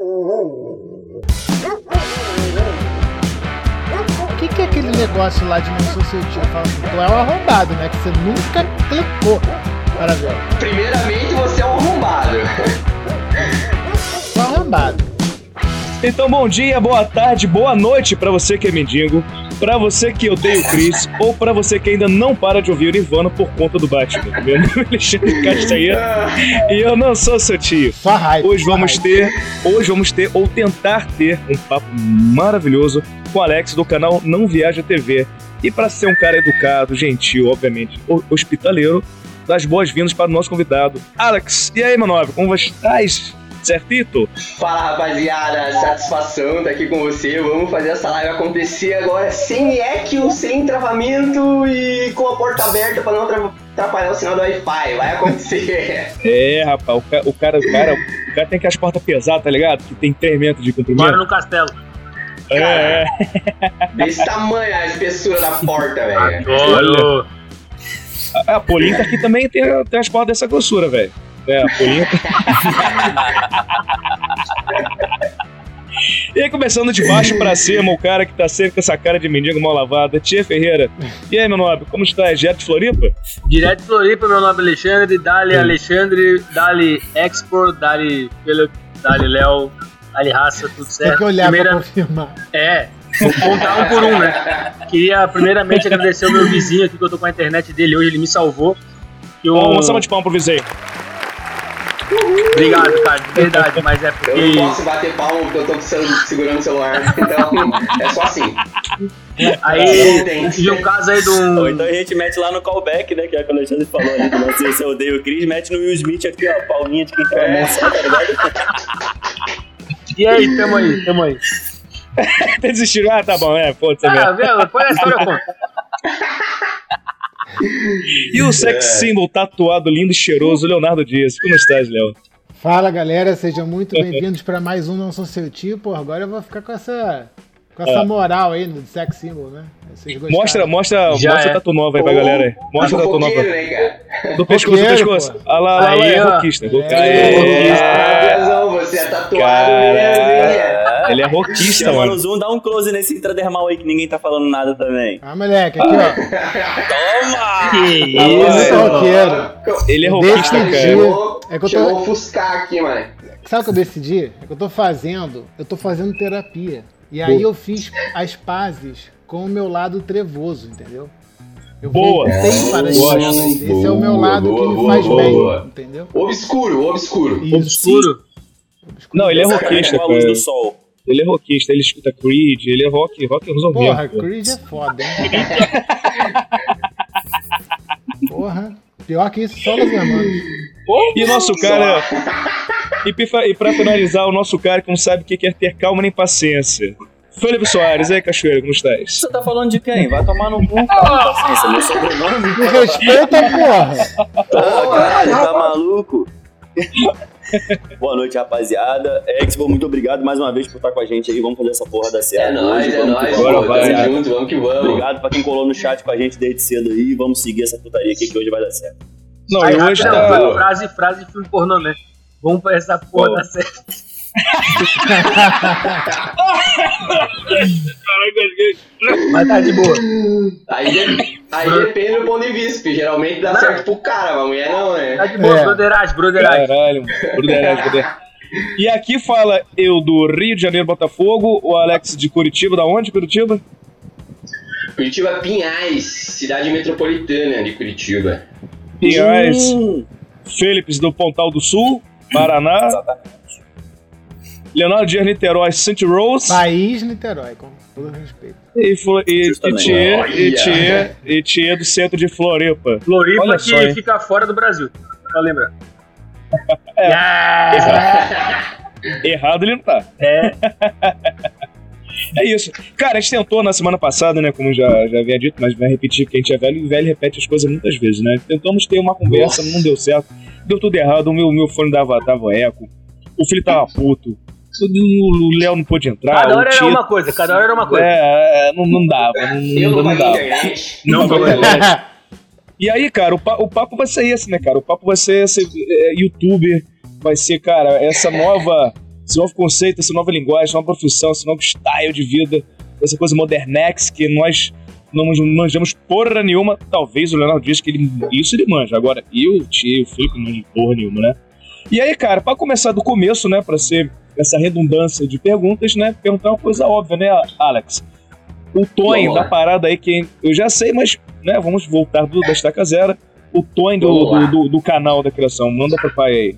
O que, que é aquele negócio lá de não sucedido? Fala assim, tu é um arrombado, né? Que você nunca clicou para ver. Primeiramente, você é um arrombado. É um arrombado. Então, bom dia, boa tarde, boa noite pra você que é mendigo, pra você que odeia o Chris, ou pra você que ainda não para de ouvir o Nirvana por conta do Batman. Meu nome é Alexandre Castanheira e eu não sou seu tio. Hoje vamos ter, hoje vamos ter ou tentar ter um papo maravilhoso com o Alex do canal Não Viaja TV. E para ser um cara educado, gentil, obviamente, ho- hospitaleiro, das boas-vindas para o nosso convidado, Alex. E aí, nome, como você estás? Certito? Fala rapaziada, satisfação estar aqui com você. Vamos fazer essa live acontecer agora sem eco, sem travamento e com a porta aberta para não atra- atrapalhar o sinal do Wi-Fi. Vai acontecer. É, rapaz, o, ca- o cara, o cara, o cara tem que as portas pesadas, tá ligado? Que tem 3 metros de Mora comprimento. no castelo. É, é. Desse tamanho a espessura da porta, velho. Adoro. A, a Polinta aqui também tem, tem as portas dessa grossura, velho. É, a Polinta. E aí, começando de baixo pra cima, o cara que tá sempre com essa cara de mendigo mal lavada, Tia Ferreira. E aí, meu nobre, como está? Direto de Floripa? Direto de Floripa, meu nome é Alexandre. Dali Alexandre, Dali Export, Dali Philip, Dali Léo, Dali Raça, tudo Tem certo. que olhar Primeira... pra confirmar. É, vou contar um por um, né? Queria primeiramente agradecer ao meu vizinho aqui que eu tô com a internet dele hoje, ele me salvou. Eu... Uma salva de palma pro vizinho. Obrigado, cara, de verdade, mas é porque. Eu não posso bater palma porque eu tô segurando o celular. Então, é só assim. Aí, Entende? e um caso aí de um. Ou então a gente mete lá no callback, né? Que é o que o Alexandre falou ali, do nosso Esse Eu Odeio o Chris, mete no Will Smith aqui, ó, palminha de quem tá na mão só, tá ligado? E aí, tamo aí, tamo aí. Desistiram. Ah, tá bom, é, foda-se. Ah, mesmo. põe a história, eu conto. E o sex symbol tatuado, lindo e cheiroso, Leonardo Dias. Como estás, Léo? Fala galera, sejam muito bem-vindos pra mais um Não Sou Seu Tipo. Agora eu vou ficar com essa, com essa moral aí no sex symbol, né? Mostra, mostra, Já mostra é. a tatu nova aí pra galera aí. Mostra a tatu nova. Né? Do pescoço, do pescoço. Olha lá, olha lá, Aí, é roquista. roquista. É. É roquista. Ah, você é tatuado mesmo, hein? Ele é roquista, Chama mano. no zoom, dá um close nesse intradermal aí que ninguém tá falando nada também. Ah, moleque, aqui ó. Toma! Que Tá isso. muito roqueiro. Ele é roquista, Decidi. cara. Chegou, É que eu tô- chegou a ofuscar aqui, mano. Sabe o que eu decidi? É que eu tô fazendo, eu tô fazendo terapia. E aí eu fiz as pazes com o meu lado trevoso, entendeu? Eu Boa. voltei para Boa. Esse é o meu Boa, lado que boa, me boa, faz boa, bem, boa. entendeu? Obscuro, obscuro. Isso. Obscuro. Não, ele é Essa roquista, com a luz cara. do sol. Ele é roquista, ele escuta Creed, ele é rock, rock resolvido. Porra, Creed é foda, hein? Porra. Pior que isso, só os irmãos. E o nosso cara. E pra, e pra finalizar, o nosso cara que não sabe o que é ter calma nem paciência. Felipe Soares, aí, Cachoeira, como estás? Você tá falando de quem? Vai tomar no cu, calma, paciência, meu sobrenome. Me respeita, porra. Ah, caralho, tá maluco? Boa noite, rapaziada. Expo, muito obrigado mais uma vez por estar com a gente aí. Vamos fazer essa porra dar certo. É nóis, hoje. é Vamos nóis. Bora, vamos, vai. Tamo junto, vamos que vamos. Obrigado pra quem colou no chat com a gente desde cedo aí. Vamos seguir essa putaria aqui que hoje vai dar certo. Não, Aí, hoje rapidão, tá. frase, frase de filme pornô, né? Vamos pra essa porra Pô. dar certo. Mas tá de boa. Aí, de- aí depende do ponto de vista, porque geralmente dá Não. certo pro cara, mas a mulher não, Tá né? de boa, É. broderagem, broderagem. Caralho, bruderagem, bruderagem. E aqui fala eu do Rio de Janeiro, Botafogo, o Alex de Curitiba, da onde, Curitiba? Curitiba Pinhais, cidade metropolitana de Curitiba. Pinhais, Hum, do Pontal do Sul, Paraná, Leonardo Dias Niterói, St. Rose, País Niterói, com todo respeito. e, e, e, e, e Thier do centro de Floripa. Floripa Olha que só, fica fora do Brasil. Pra lembrar. É. É. Errado ele não tá. É. É isso. Cara, a gente tentou na semana passada, né? Como já, já havia dito, mas vai repetir, porque a gente é velho e o velho repete as coisas muitas vezes, né? Tentamos ter uma conversa, Nossa. não deu certo. Deu tudo errado, o meu, meu fone dava, dava eco, o filho tava puto, o o Léo não pôde entrar. Cada o hora era uma coisa, cada hora era uma coisa. É, é, não, não dava, não, Eu não, não dava. internet. Não E aí, cara, o, pa- o papo vai ser esse, né, cara? O papo vai ser esse é, youtuber, vai ser, cara, essa nova esse novo conceito, essa nova linguagem, essa nova profissão, esse novo style de vida, essa coisa modernex que nós não manjamos porra nenhuma. Talvez o Leonardo diz que ele, isso ele manja. Agora, eu, tio, filho, que não manjo porra nenhuma, né? E aí, cara, para começar do começo, né, para ser essa redundância de perguntas, né, perguntar uma coisa óbvia, né, Alex? O Tony da parada aí, que eu já sei, mas, né, vamos voltar do, da estaca zero. O Tony do, do, do, do, canal da criação, manda pro pai aí.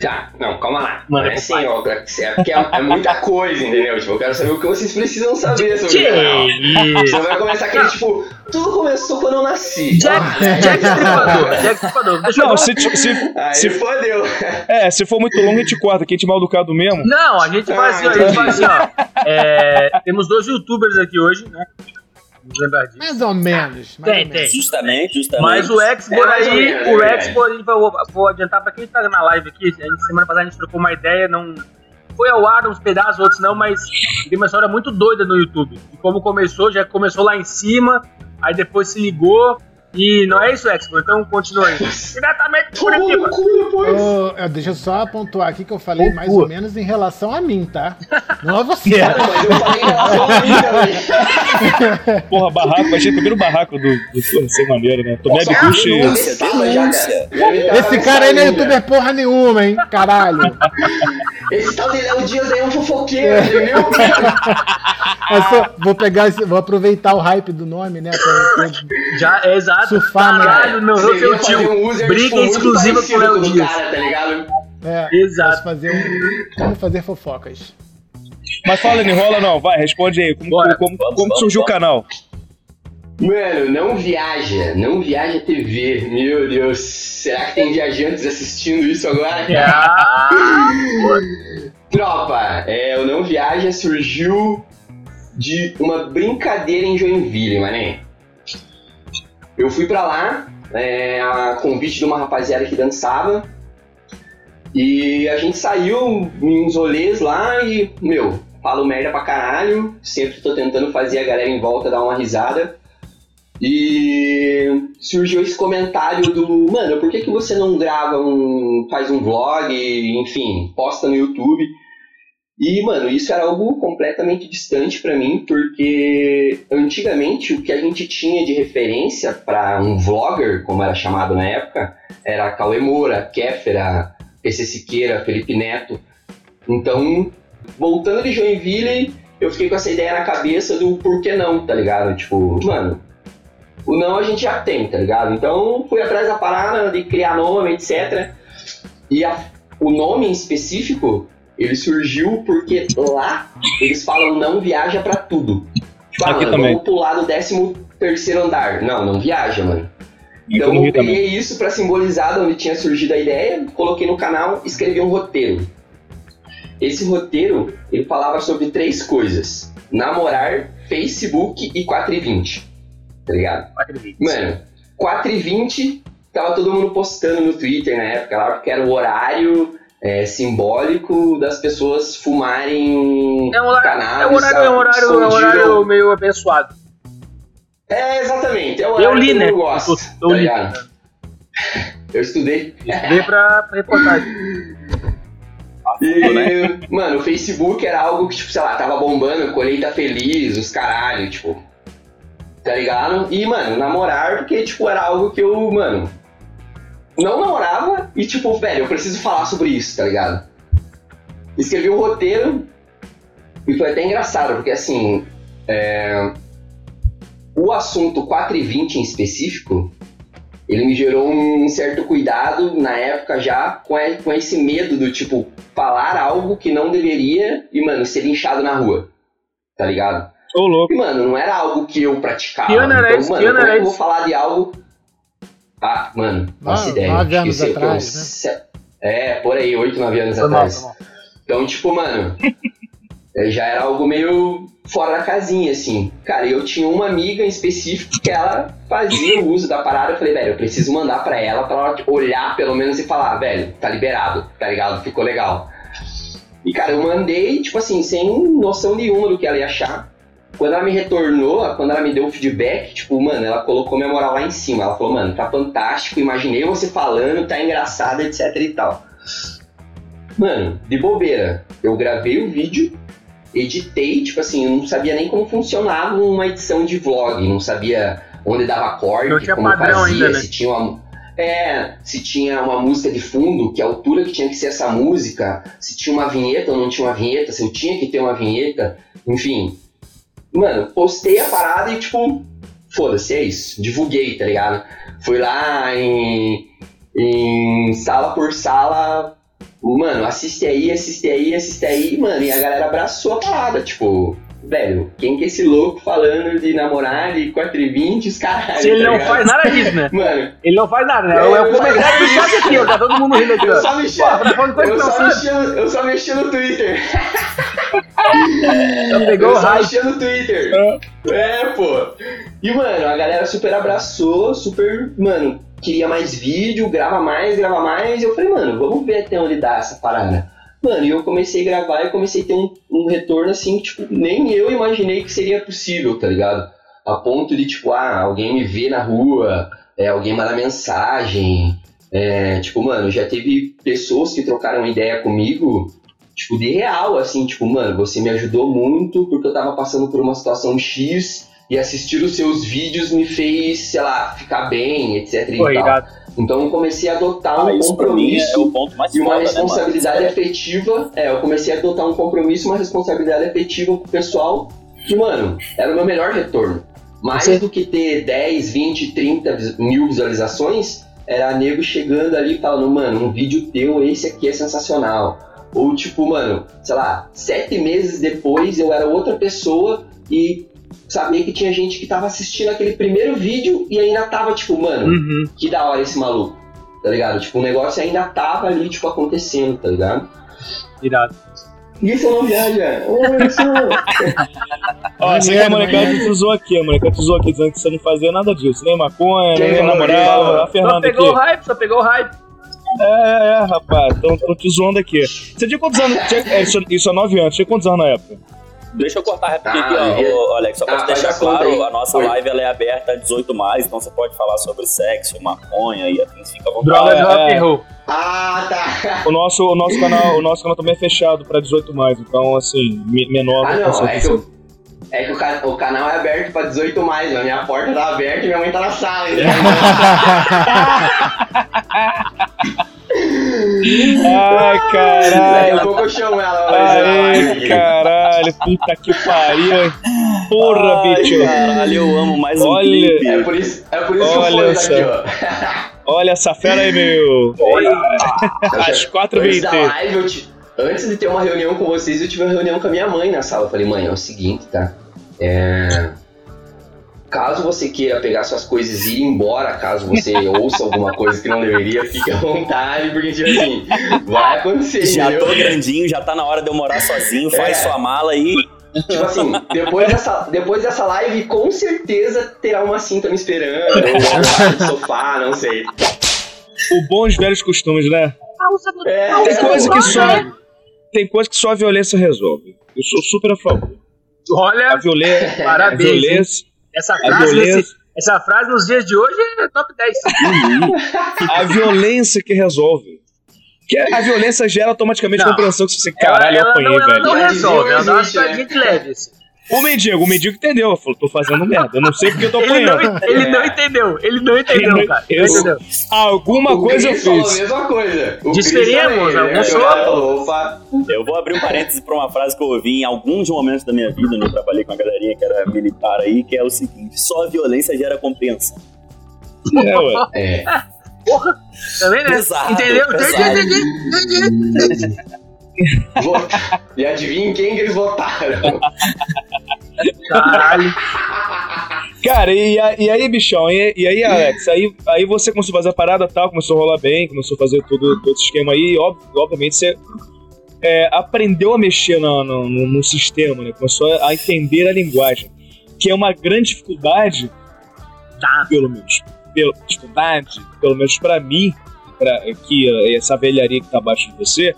Tá, não, calma lá. Mano, é assim, ó, é, porque é, é, muita coisa, entendeu? Tipo, eu quero saber o que vocês precisam saber sobre o canal. Você vai começar aquele, tipo, tudo começou quando eu nasci. Jack, ah. Jack Stripador, Jack Stripador. Deixa não, se, se, Aí se, fodeu. é, se for muito longo, a gente corta, que a gente mal educado mesmo. Não, a gente faz assim, ó, a gente faz assim, ó. É, temos dois youtubers aqui hoje, né? Lembrar disso. Mais ou menos. mais Tem, ou menos. tem. Justamente, justamente. Mas o Expor É, aí, menos, o é Expor, a gente vai, vou, vou adiantar pra quem tá na live aqui. A gente, semana passada a gente trocou uma ideia, não. Foi ao ar uns pedaços, outros não, mas tem uma história muito doida no YouTube. E como começou, já começou lá em cima, aí depois se ligou. E não é isso, Expor? Então continua aí. Diretamente de Curitiba. Ô, eu- deixa eu só pontuar aqui que eu falei Ô, mais pô. ou menos em relação a mim, tá? Não a você. Mas eu falei em relação a mim também. Porra, barraco, achei primeiro barraco do, do porra, sem maneira, né? Tomé me Esse cara aí não é youtuber porra nenhuma, hein? Caralho. Esse tal de Léo Dias aí é um fofoqueiro, entendeu? Eu só- vou pegar esse, vou aproveitar o hype do nome, né? pra- pra- Já, é exato. Surfar, né? Caralho, meu ia fazer tio. um Briga tipo, exclusiva com o Léo o Dias. cara, tá ligado? é, Exato. fazer um. Como fazer fofocas. Mas fala, não enrola não, vai, responde aí. Como, Bora. como, Vamos, como vamos, surgiu o vamos. canal? Mano, não viaja, não viaja TV. Meu Deus, será que tem viajantes assistindo isso agora? Ah, Tropa, é, o Não Viaja surgiu de uma brincadeira em Joinville, mané. Eu fui pra lá, é, a convite de uma rapaziada que dançava, e a gente saiu em uns rolês lá e, meu, falo merda pra caralho, sempre tô tentando fazer a galera em volta dar uma risada. E surgiu esse comentário do, mano, por que, que você não grava um. faz um vlog, enfim, posta no YouTube? E, mano, isso era algo completamente distante pra mim, porque antigamente o que a gente tinha de referência pra um vlogger, como era chamado na época, era Cauê Moura, Kéfera, PC Siqueira, Felipe Neto. Então, voltando de Joinville, eu fiquei com essa ideia na cabeça do por que não, tá ligado? Tipo, mano, o não a gente já tem, tá ligado? Então fui atrás da parada de criar nome, etc. E a- o nome em específico, ele surgiu porque lá eles falam não viaja pra tudo. Tipo, ah, Aqui mano, também. vamos pular do 13 terceiro andar. Não, não viaja, mano. Então eu peguei isso pra simbolizar de onde tinha surgido a ideia, coloquei no canal, escrevi um roteiro. Esse roteiro, ele falava sobre três coisas: namorar, Facebook e 420. Tá ligado? Mano, 4h20, tava todo mundo postando no Twitter na época lá, porque era o horário é, simbólico das pessoas fumarem É um horário, cannabis. é um horário, é um horário, é um horário meio abençoado. É, exatamente. É o Eu li, que né? eu gosto, Eu tá li. ligado? Eu estudei. Pra, pra reportagem. E, mano, o Facebook era algo que, tipo, sei lá, tava bombando, colheita feliz, os caralho, tipo. Tá ligado? E, mano, namorar, porque, tipo, era algo que eu, mano, não namorava e, tipo, velho, eu preciso falar sobre isso, tá ligado? Escrevi o roteiro e foi até engraçado, porque, assim, é, o assunto 4 e 20 em específico, ele me gerou um certo cuidado na época já com esse medo do tipo falar algo que não deveria e, mano, ser linchado na rua. Tá ligado? Ô, louco. E, mano, não era algo que eu praticava. Que ano era então, mano, Que ano como é era que eu vou falar de algo. Ah, mano, faço ideia. nove anos foi atrás, uns né? É, por aí, oito, nove anos Foi atrás. mal. Então, tipo, mano, eh, já era algo meio fora da casinha, assim. Cara, eu tinha uma amiga em específico que ela fazia o uso da parada. Eu falei, velho, eu preciso mandar pra ela pra ela olhar pelo menos e falar, velho, tá liberado, tá ligado? Ficou legal. E, cara, eu mandei, tipo assim, sem noção nenhuma do que ela ia achar. Quando ela me retornou, quando ela me deu o feedback, tipo, mano, ela colocou minha moral lá em cima. Ela falou, mano, tá fantástico, imaginei você falando, tá engraçado, etc e tal. mano, de bobeira. Eu gravei o vídeo, editei, tipo assim, eu não sabia nem como funcionava uma edição de vlog, não sabia onde dava corte, como fazia, ainda, né? se tinha uma. É, se tinha uma música de fundo, que altura que tinha que ser essa música, se tinha uma vinheta ou não tinha uma vinheta, se eu tinha que ter uma vinheta, enfim. Mano, postei a parada e tipo, foda-se, é isso. Divulguei, tá ligado? Fui lá em, em sala por sala, mano, assiste aí, assiste aí, assiste aí, mano, e a galera abraçou a parada, tipo, velho, quem que é esse louco falando de namorar de 4 e 20, os caralho, Se ele tá não ligado? faz nada disso, né? Mano, Ele não faz nada, né? É, Eu, eu eu- comecei a puxar aqui, ó. Tá todo mundo rindo aqui, eu só eu mexi, eu só mexi no Twitter. Já pegou o hype. no Twitter. É, pô. E, mano, a galera super abraçou, super, mano, queria mais vídeo, grava mais, grava mais. E eu falei, mano, vamos ver até onde dá essa parada. Mano, e eu comecei a gravar e comecei a ter um, um retorno assim, que, tipo, nem eu imaginei que seria possível, tá ligado? A ponto de, tipo, ah, alguém me vê na rua, é, alguém manda mensagem. É, tipo, mano, já teve pessoas que trocaram ideia comigo, tipo, de real, assim, tipo, mano, você me ajudou muito porque eu tava passando por uma situação X e assistir os seus vídeos me fez, sei lá, ficar bem, etc. Pô, e tal. irado. Então eu comecei a adotar Ah, um é compromisso mais e uma foda, né, responsabilidade afetiva. É, eu comecei a adotar um compromisso, uma responsabilidade afetiva com o pessoal. Que, mano, era o meu melhor retorno. Mais Sim. do que ter 10, 20, 30 vis- mil visualizações, era nego chegando ali e falando, mano, um vídeo teu, esse aqui é sensacional. Ou tipo, mano, sei lá, sete meses depois eu era outra pessoa e sabia que tinha gente que tava assistindo aquele primeiro vídeo e ainda tava, tipo, mano, Uhum. que da hora esse maluco, tá ligado? Tipo, o negócio ainda tava ali, tipo, acontecendo, tá ligado? Irado. Isso não viaja. Ô, isso. Ó, você que a molecada te usou aqui, a molecada te usou aqui dizendo que você não fazia nada disso, nem maconha, nem namorava. Só Fernanda pegou aqui. o hype, só pegou o hype. É, é, é, rapaz, estão te zoando aqui. Você tinha quantos anos? Tinha, é, isso, isso há 9 anos, tinha quantos anos na época? Deixa eu cortar rapidinho Ah, aqui, é. ó, ô, Alex, só pra Ah, deixar claro, aí. a nossa Foi. live ela é aberta a 18 mais, então você pode falar sobre sexo, maconha e afins, fica à vontade. Droga é, é. roll. Ah, tá. O nosso, o nosso, canal, o nosso canal também é fechado pra 18 mais, então assim, me- menor. Ah, não, é que, eu- é que o, o canal é aberto pra 18 mais, a minha porta tá aberta e minha mãe tá na sala. entendeu? Ai, Daqui a caralho. pouco eu chamo ela Ai, caralho, puta que pariu. Porra, Ai, bicho. Caralho, eu amo mais um Olha. clipe. É por isso, é por isso Olha que eu fui só. aqui, ó. Olha essa fera aí, meu. Às 4 Antes antes de ter uma reunião com vocês, eu tive uma reunião com a minha mãe na sala. Eu falei, mãe, é o seguinte, tá? É... Caso você queira pegar suas coisas e ir embora, caso você ouça alguma coisa que não deveria, fique à vontade, porque, tipo assim, vai acontecer, Já entendeu? tô grandinho, já tá na hora de eu morar sozinho, faz É. sua mala aí. Tipo assim, depois dessa, depois dessa live, com certeza terá uma cinta me esperando, ou um sofá, não sei. O bons velhos costumes, né? É, Tem coisa que só. Tem coisa que só a violência resolve. Eu sou super a favor. A Olha, violência. A parabéns. hein? violência. Essa frase, violência. nesse- essa frase nos dias de hoje é top 10. A violência que resolve. Que a violência gera automaticamente Não. compreensão que você, caralho, eu ela, apanhei, não, ela velho. não resolve, ela dá uma piscadinha de leve. assim. O mendigo, o mendigo entendeu. Falou, tô fazendo merda. Eu não sei porque eu tô Ele não, apanhando. ele não entendeu, ele não entendeu, Ele- cara. eu- Não entendeu. Alguma O coisa eu Chris falou a fiz. mesma coisa. O Chris né? alguns Eu vou abrir um parêntese pra uma frase que eu ouvi em alguns momentos da minha vida, né? Eu trabalhei com a galerinha que era militar aí, que é o seguinte: só a violência gera compensa. É, ué. é. Também, né? Pesado, Entendeu? pesado. E adivinha em quem que eles votaram? Caralho. Cara, e, e aí, bichão? E, e aí, Alex? Aí, aí você começou a fazer a parada tal, começou a rolar bem, começou a fazer todo, todo esse esquema aí. E, ob- obviamente, você é, aprendeu a mexer no, no, no- no sistema, né? Começou a entender a linguagem. Que é uma grande dificuldade, Tá. pelo menos, pelo, dificuldade, pelo menos pra mim, pra, que essa velharia que tá abaixo de você,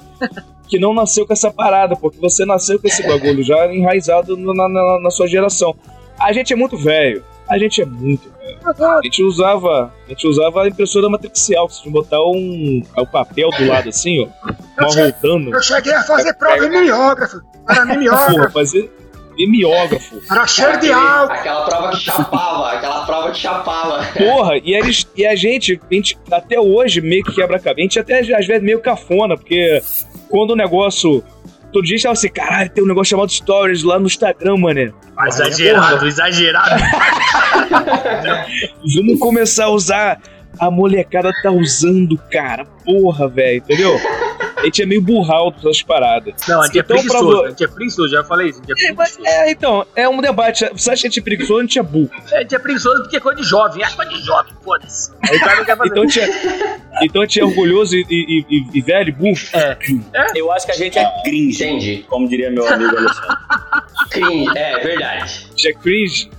que não nasceu com essa parada, porque você nasceu com esse bagulho já enraizado na, na- na sua geração. A gente é muito velho. A gente é muito velho. A gente usava, a gente usava a impressora matricial, que você tinha que botar um, o papel do lado assim, ó, uma rodando. Eu cheguei a fazer prova em mimeógrafo. Era mimeógrafo. Porra, fazer mimeógrafo. Era cheiro de álcool. Aquela prova que chapava, aquela prova que chapava. Porra, e, eles, e a gente, a gente até hoje meio que quebra a cabeça. A gente até às vezes meio cafona, porque quando o negócio. Todo dia a gente tava assim, caralho, tem um negócio chamado Stories lá no Instagram, mané. Exagerado, exagerado. Vamos começar a usar. A molecada tá usando, cara. Porra, velho, entendeu? A gente é meio burral dessas paradas. Não, a gente é Então, pra preguiçoso. vo- A gente é preguiçoso, já falei isso. A gente é É, preguiçoso. é, então, é um debate. Você acha que a gente é preguiçoso ou a gente é burro? A gente é preguiçoso porque é coisa de jovem. É coisa de jovem, foda-se. Aí o cara não quer fazer. Então a gente é, então a gente é orgulhoso e, e- e- e velho, e burro? É. Eu acho que a gente é cringe, Entendi. como diria meu amigo Alexandre. Cringe, é verdade. A gente é cringe?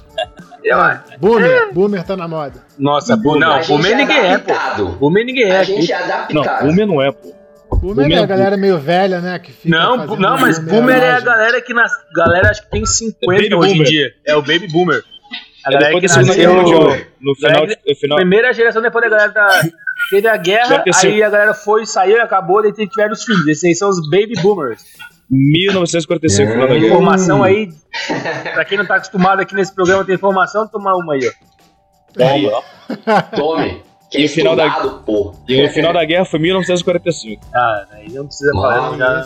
Eu- Boomer, Boomer tá na moda. Nossa, bu- não, boomer ninguém é, pô. Boomer ninguém é. A gente é Não, adaptado. boomer não é, pô. Boomer Boomer é é a galera meio velha, né? Que fica Não, não, mas boomer é a galera que nas. Galera acho que tem 50 Baby hoje em dia. É o baby boomer. A É galera depois que nasceu. Mundial. No final, no final Primeira geração depois da galera da. Teve a guerra, 45. aí a galera foi, saiu e acabou, daí tiveram os filhos. Esses aí são os baby boomers. 1945, final da guerra. Informação aí. Pra quem não tá acostumado aqui nesse programa, tem informação, toma uma aí, ó. Ó. Tome. Que é E o final da- pô. E o final da guerra foi 1945. Ah, aí não precisa falar, não, já.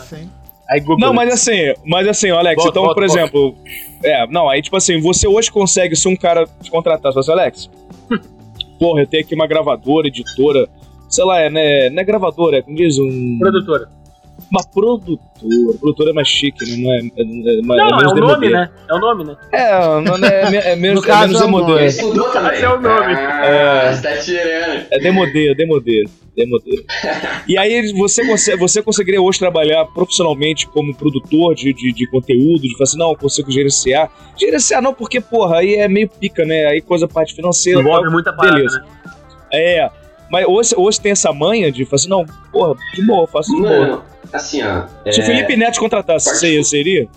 Não, mas assim, mas assim, Alex, Volta, então, volta, por exemplo, é, não, aí tipo assim, você hoje consegue, se um cara te contratar, você fala assim, Alex, porra, eu tenho aqui uma gravadora, editora, sei lá, é, né, não é gravadora, é como diz, um, Produtora. Uma produtora, produtora é mais chique, né, não é, é, é, Não, é é menos o demodê. nome, né? É o nome, né? É, não, não é, é, é menos, No caso, é menos é o nome. demodê. Estudou também. Esse é o nome. Ah, É. você tá tirando. É demodê, é demodê. demodê. E aí você, consegue, você conseguiria hoje trabalhar profissionalmente como produtor de, de, de conteúdo, de falar assim, não, eu consigo gerenciar. Gerenciar não, porque, porra, aí é meio pica, né? Aí coisa parte financeira. Envolve tal, muita parada, beleza. né? É. Mas hoje, hoje tem essa manha de falar assim, não, porra, de boa, eu faço de boa. Assim, ó. Se o é, Felipe Neto contratasse, você seria?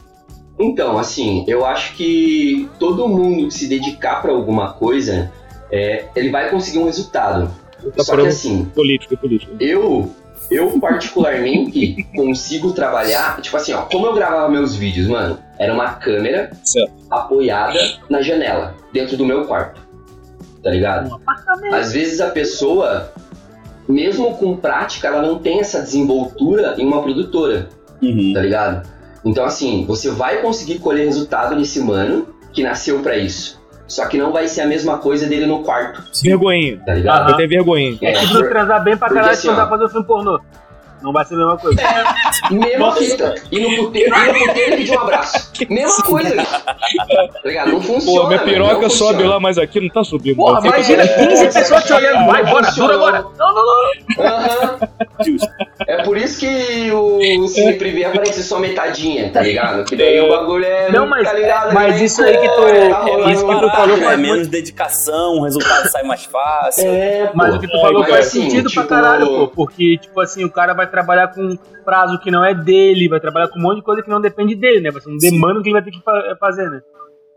Então, assim, eu acho que todo mundo que se dedicar pra alguma coisa, é, ele vai conseguir um resultado. Tá Só que assim, político, político. eu, eu particularmente consigo trabalhar, tipo assim, ó, como eu gravava meus vídeos, mano, era uma câmera Certo. apoiada na janela, dentro do meu quarto. Tá ligado? Às vezes a pessoa, mesmo com prática, ela não tem essa desenvoltura em uma produtora Uhum. tá ligado? Então, assim, você vai conseguir colher resultado nesse mano que nasceu pra isso. Só que não vai ser a mesma coisa dele no quarto, Vergonhinha. tá ligado? Eu tenho vergonhinha. É, Se tu por- transar bem pra caralho, assim, dá pra fazer um filme pornô. Não vai ser a mesma coisa. mesma fita. E no puteiro, e no puteiro pedir um abraço. Mesma coisa. Tá ligado? Não funciona. Pô, minha piroca não sobe funciona. lá, mas aqui não tá subindo. Porra, imagina 15 pessoas te olhando. Vai, bora, dura agora. Não, não, não. Aham. É por isso que o Cine Privé aparece só metadinha, tá ligado? Que daí o bagulho é. Não, mas- tá ligado? mas Nem isso aí que tu- é tá isso que tu falou parada. é faz menos dedicação, o resultado sai mais fácil. É, Mas pô. o que tu falou faz assim, sentido pra tipo, caralho, pô. Porque, tipo assim, o cara vai trabalhar com prazo que não é dele, vai trabalhar com um monte de coisa que não depende dele, né? Vai ser um demanda que ele vai ter que fa- fazer, né?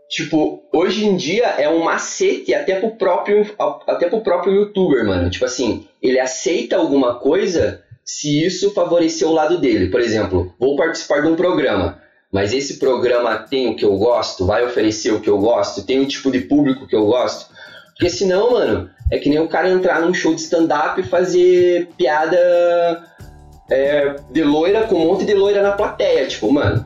Tipo, hoje em dia é um macete até pro próprio até pro próprio youtuber, mano. Tipo assim, ele aceita alguma coisa se isso favorecer o lado dele. Por exemplo, vou participar de um programa, mas esse programa tem o que eu gosto, vai oferecer o que eu gosto, tem o tipo de público que eu gosto. Porque senão, mano, é que nem o cara entrar num show de stand-up e fazer piada é, de loira com um monte de loira na plateia. Tipo, mano,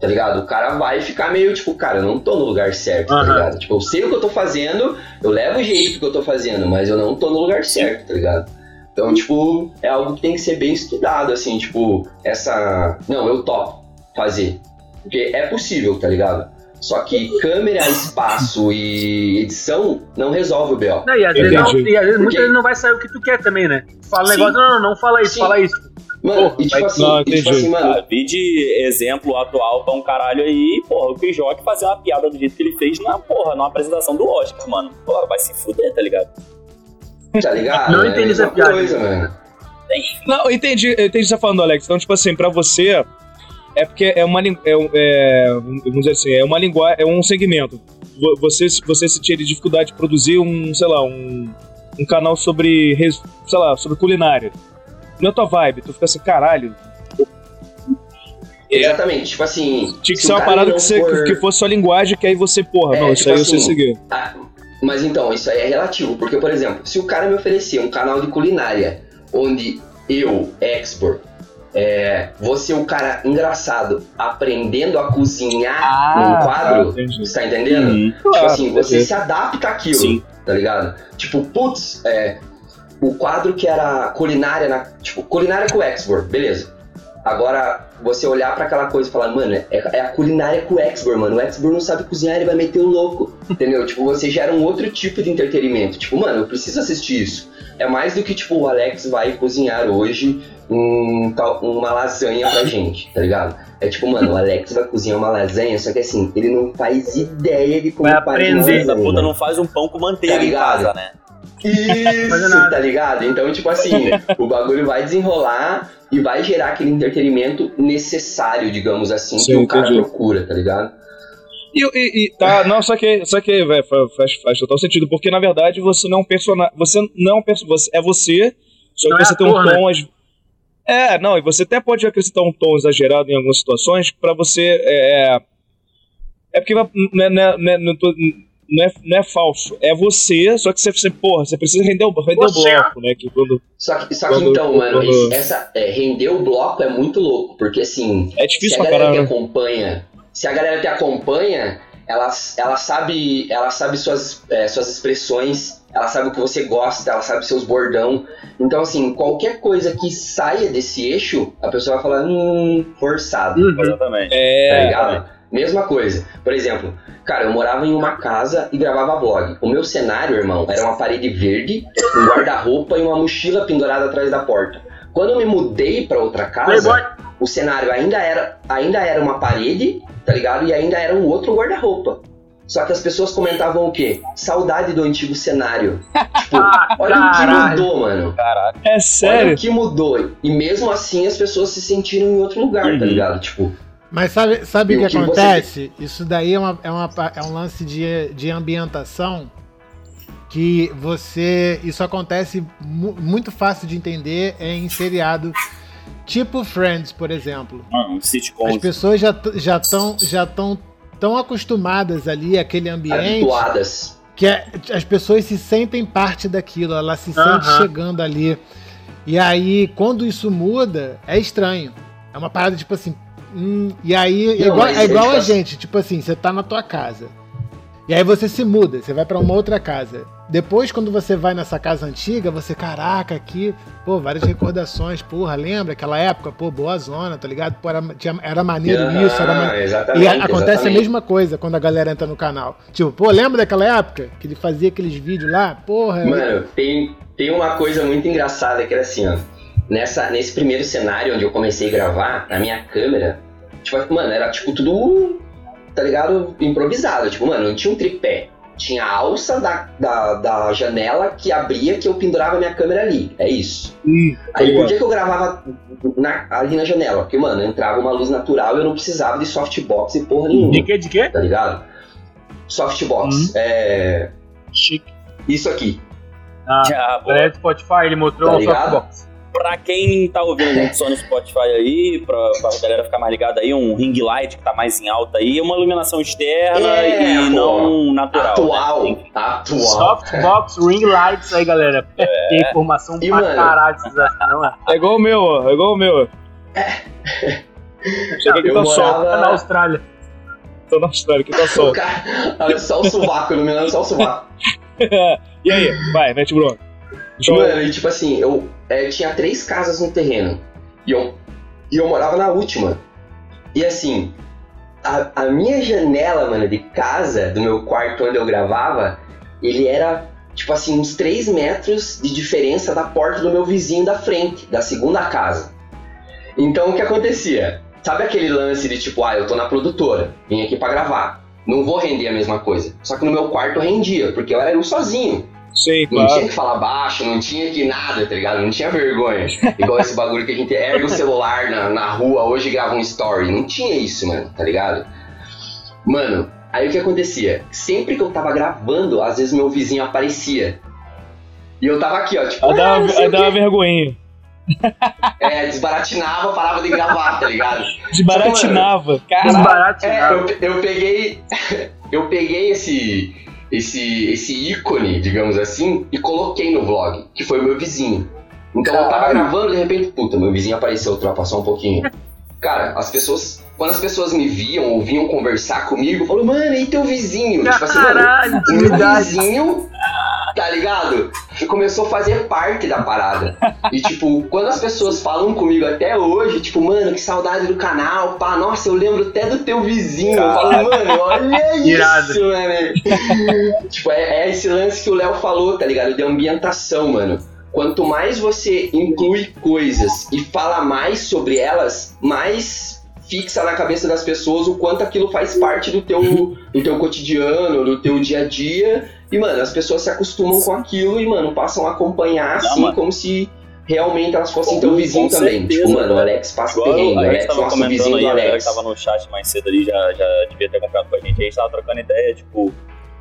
tá ligado? O cara vai ficar meio tipo, cara, eu não tô no lugar certo, tá Aham. ligado? Tipo, eu sei o que eu tô fazendo, eu levo jeito do que eu tô fazendo, mas eu não tô no lugar certo, tá ligado? Então, tipo, é algo que tem que ser bem estudado, assim, tipo, essa. Não, eu topo fazer. Porque é possível, tá ligado? Só que câmera, espaço e edição não resolve o BO. Não, e às vezes, não, e às vezes muitas Porque- vezes não vai sair o que tu quer também, né? Fala um Sim. negócio, não, não, não fala isso, Sim. fala isso. Mano, Porra, e tipo assim, Não, e tipo assim, mano, Ah, vi de exemplo atual pra um caralho aí, porra, o Chris fazer uma piada do jeito que ele fez na, porra, numa apresentação do Oscar, mano. Porra, vai se fuder, tá ligado? tá ligado? Não É a entendi mesma essa piada. coisa, mano. Não, eu entendi, eu entendi o que você tá falando, Alex. Então, tipo assim, pra você, é porque é uma é, é, vamos dizer assim, é uma linguagem, é um segmento. vo- você, você se tinha dificuldade de produzir um, sei lá, um, um canal sobre, sei lá, sobre culinária. Não é tua vibe, tu fica assim, caralho. Exatamente, tipo assim. tinha que se ser uma parada que, você, for- que fosse sua linguagem, que aí você, porra, É, não, isso tipo aí eu sei assim, seguir. Ah, mas então, isso aí é relativo, porque, por exemplo, se o cara me oferecer um canal de culinária onde eu, export, é, ser um cara engraçado aprendendo a cozinhar num quadro, entendi. você tá entendendo? Uhum. Tipo Claro, assim, você se adapta àquilo, Sim. tá ligado? Tipo, putz, é, o quadro que era culinária, na, tipo, culinária com export, beleza. Agora, você olhar pra aquela coisa e falar, mano, é, é a culinária com o export, mano. O export não sabe cozinhar, ele vai meter o louco, entendeu? Tipo, você gera um outro tipo de entretenimento. Tipo, mano, eu preciso assistir isso. É mais do que, tipo, o Alex vai cozinhar hoje um, uma lasanha pra gente, tá ligado? É tipo, mano, o Alex vai cozinhar uma lasanha, só que assim, ele não faz ideia de como Vai faz aprender. lasanha. puta não faz um pão com manteiga Tá em ligado? casa, né? Isso, tá ligado? Então, tipo assim, o bagulho vai desenrolar e vai gerar aquele entretenimento necessário, digamos assim, Sim, que o cara entendi. procura, tá ligado? E, e- e- tá, não, só que, só que velho, fa- faz, faz total sentido, porque na verdade você não é um personagem. Você não é um personagem. É você, só que Não é você tem um né? tom. às- É, não, e você até pode acrescentar um tom exagerado em algumas situações pra você. É, é porque vai- não é, não é- não é- não tô- não é- não é falso. É você, só que você, você porra, você precisa render o, render o Você. bloco, né? Que quando, Só que, só que Quando- então, mano, quando- essa, é, render o bloco é muito louco, porque assim, é se difícil a pra galera te caralho. acompanha, se a galera te acompanha, ela, ela sabe, ela sabe suas, é, suas expressões, ela sabe o que você gosta, ela sabe seus bordão. Então, assim, qualquer coisa que saia desse eixo, a pessoa vai falar, hum, forçado. Uhum. Exatamente. tá É, ligado? Mesma coisa. Por exemplo, cara, eu morava em uma casa e gravava vlog. O meu cenário, irmão, era uma parede verde, um guarda-roupa e uma mochila pendurada atrás da porta. Quando eu me mudei pra outra casa, o cenário ainda era, ainda era uma parede, tá ligado? E ainda era um outro guarda-roupa. Só que as pessoas comentavam o quê? Saudade do antigo cenário. Tipo, Ah, olha o que caralho. mudou, mano. Caralho. é Olha sério. o que mudou. E mesmo assim as pessoas se sentiram em outro lugar, tá Uhum. ligado? Tipo, Mas sabe, sabe o que que você- acontece? Isso daí é, uma, é, uma, é um lance de, de ambientação que você. Isso acontece mu- muito fácil de entender em seriado tipo Friends, por exemplo. Mano, um As pessoas já estão já tão, já tão, tão acostumadas ali àquele ambiente habituadas. que é- as pessoas se sentem parte daquilo, ela se sente Aham. chegando ali. E aí, quando isso muda, é estranho. É uma parada tipo assim. hum, e aí, é Não, igual, mas é igual é a gente, tipo assim, você tá na tua casa. E aí você se muda, você vai pra uma outra casa. Depois, quando você vai nessa casa antiga, você, caraca, aqui, pô, várias recordações, porra, lembra aquela época, pô, boa zona, tá ligado? Pô, era, tinha- era maneiro Aham, isso, era maneiro. E a- acontece exatamente. a mesma coisa quando a galera entra no canal. Tipo, pô, lembra daquela época que ele fazia aqueles vídeos lá? Porra. Mano, tem, tem uma coisa muito engraçada que era assim, ó. Nessa, nesse primeiro cenário onde eu comecei a gravar, a minha câmera, tipo, mano, era tipo tudo, tá ligado? Improvisado. Tipo, mano, não tinha um tripé. Tinha a alça da, da, da janela que abria que eu pendurava minha câmera ali. É isso. Hum, Aí boa. por que, que eu gravava na- ali na janela? Porque, mano, entrava uma luz natural e eu não precisava de softbox e porra nenhuma. De quê? De quê? Tá ligado? Softbox. É. Chique. Isso aqui. Ah, Ah, Spotify, ele mostrou Tá o ligado? softbox. Pra quem tá ouvindo a gente só no Spotify aí, pra, pra galera ficar mais ligada aí, um ring light que tá mais em alta aí, uma iluminação externa É, e pô. não natural. Atual. Né? Atual. Softbox Ring Lights aí, galera. Tem informação E, pra mano? caralho, que não é? É igual o meu, ó. É igual o meu. Chega aqui Eu tá sol. Tá na morava. Austrália. Tô na história, aqui tá O sol. cara, só o sovaco, iluminando só o sovaco. e aí? Vai, mete Bruno. Show. Mano, e tipo assim, eu é, tinha três casas no terreno. E eu, e eu morava na última. E assim, a, a minha janela, mano, de casa, do meu quarto onde eu gravava, ele era, tipo assim, uns 3 metros de diferença da porta do meu vizinho da frente, da segunda casa. Então o que acontecia? Sabe aquele lance de tipo, ah, eu tô na produtora, vim aqui pra gravar. Não vou render a mesma coisa. Só que no meu quarto rendia, porque eu era eu sozinho. Sim, Não tinha claro. que falar baixo, não tinha que nada, tá ligado? Não tinha vergonha. Igual esse bagulho que a gente ergue o celular na, na rua hoje e grava um story. Não tinha isso, mano, tá ligado? Mano, Aí o que acontecia? Sempre que eu tava gravando, às vezes meu vizinho aparecia. E eu tava aqui, ó, tipo, Aí "Ah, quê." uma vergonhinha. É, desbaratinava, parava de gravar, tá ligado? Desbaratinava. Caralho. Desbaratinado. É, eu, eu peguei. Eu peguei esse, esse, esse ícone, digamos assim, e coloquei no vlog, que foi meu vizinho. Então eu tava gravando, de repente, puta, meu vizinho apareceu, ultrapassou um pouquinho. Cara, as pessoas. Quando as pessoas me viam ou vinham conversar comigo, falou, mano, e teu vizinho? Tipo assim, mano, o meu vizinho, tá ligado? E começou a fazer parte da parada. E, tipo, quando as pessoas falam comigo até hoje, tipo, mano, que saudade do canal, pá, nossa, eu lembro até do teu vizinho. Eu falo, mano, olha Irado. isso, mano. tipo, é, é esse lance que o Léo falou, tá ligado? De ambientação, mano. Quanto mais você inclui coisas e fala mais sobre elas, mais fixa na cabeça das pessoas o quanto aquilo faz parte do teu, do teu cotidiano, do teu dia a dia. E, mano, as pessoas se acostumam com aquilo e, mano, passam a acompanhar Não, assim, mano. como se realmente elas fossem teu vizinho também. certeza, tipo, mano, o? Alex passa Igual perrengue, o Alex, tava nossa, o comentando vizinho aí, do a galera Alex. que tava no chat mais cedo ali já, já devia ter acompanhado com a gente. A gente tava trocando ideia, tipo,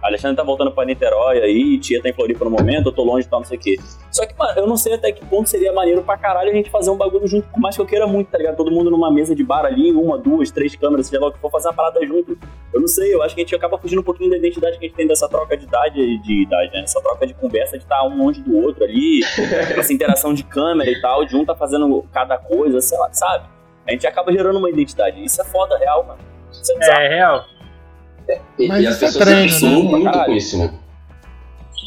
Alexandre tá voltando pra Niterói aí, Tia tá em Floripa no momento, eu tô longe e tal, não sei o quê. Só que, mano, eu não sei até que ponto seria maneiro pra caralho a gente fazer um bagulho junto, por mais que eu queira muito, tá ligado? Todo mundo numa mesa de bar ali, uma, duas, três câmeras, seja lá o que for, fazer uma parada junto. Eu não sei, eu acho que a gente acaba fugindo um pouquinho da identidade que a gente tem dessa troca de idade, de idade, né? Essa troca de conversa de estar um longe do outro ali, essa interação de câmera e tal, de um tá fazendo cada coisa, sei lá, sabe? A gente acaba gerando uma identidade. Isso é foda, real, mano. Isso é bizarro. É, real. E, Mas e as é pessoas treino, se acostumam né? muito Caralho. com isso, né?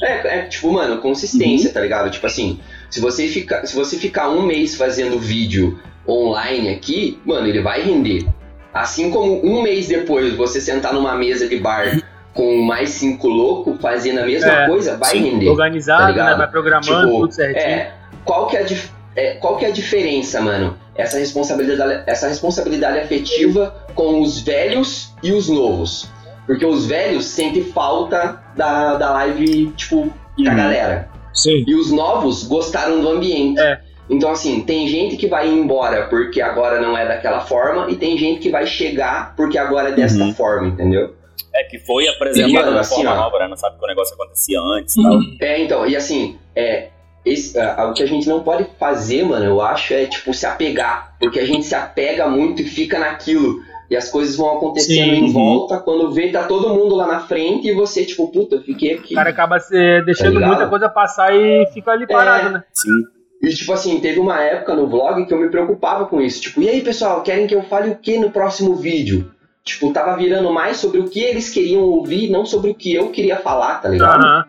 É, é, tipo, mano, consistência, tá ligado? Tipo assim, se você, ficar, se você ficar um mês fazendo vídeo online aqui, mano, ele vai render. Assim como um mês depois você sentar numa mesa de bar com mais cinco loucos fazendo a mesma É, coisa, vai sim, render. Organizado, Tá ligado? né? Vai programando Tipo, tudo certinho. É, qual que é a, dif- é, qual que é a diferença, mano? Essa responsabilidade, essa responsabilidade afetiva com os velhos e os novos. Porque os velhos sentem falta da, da live, tipo, da Uhum. galera. Sim. E os novos gostaram do ambiente. É. Então, assim, tem gente que vai embora porque agora não é daquela forma, e tem gente que vai chegar porque agora é desta Uhum. forma, entendeu? É que foi apresentado E, de mano, assim, forma ó. nova, né? Não sabe que o negócio acontecia antes e tal. É, então, e assim, é, esse, ah, o que a gente não pode fazer, mano, eu acho, é, tipo, se apegar. Porque a gente se apega muito e fica naquilo. E as coisas vão acontecendo Sim. em volta, quando vê, tá todo mundo lá na frente e você, tipo, puta, eu fiquei aqui. O cara acaba se deixando ligado? muita coisa passar e fica ali parado, É. né? Sim. E, tipo assim, teve uma época no vlog que eu me preocupava com isso. Tipo, e aí, pessoal, querem que eu fale o que no próximo vídeo? Tipo, tava virando mais sobre o que eles queriam ouvir, não sobre o que eu queria falar, tá ligado? Aham.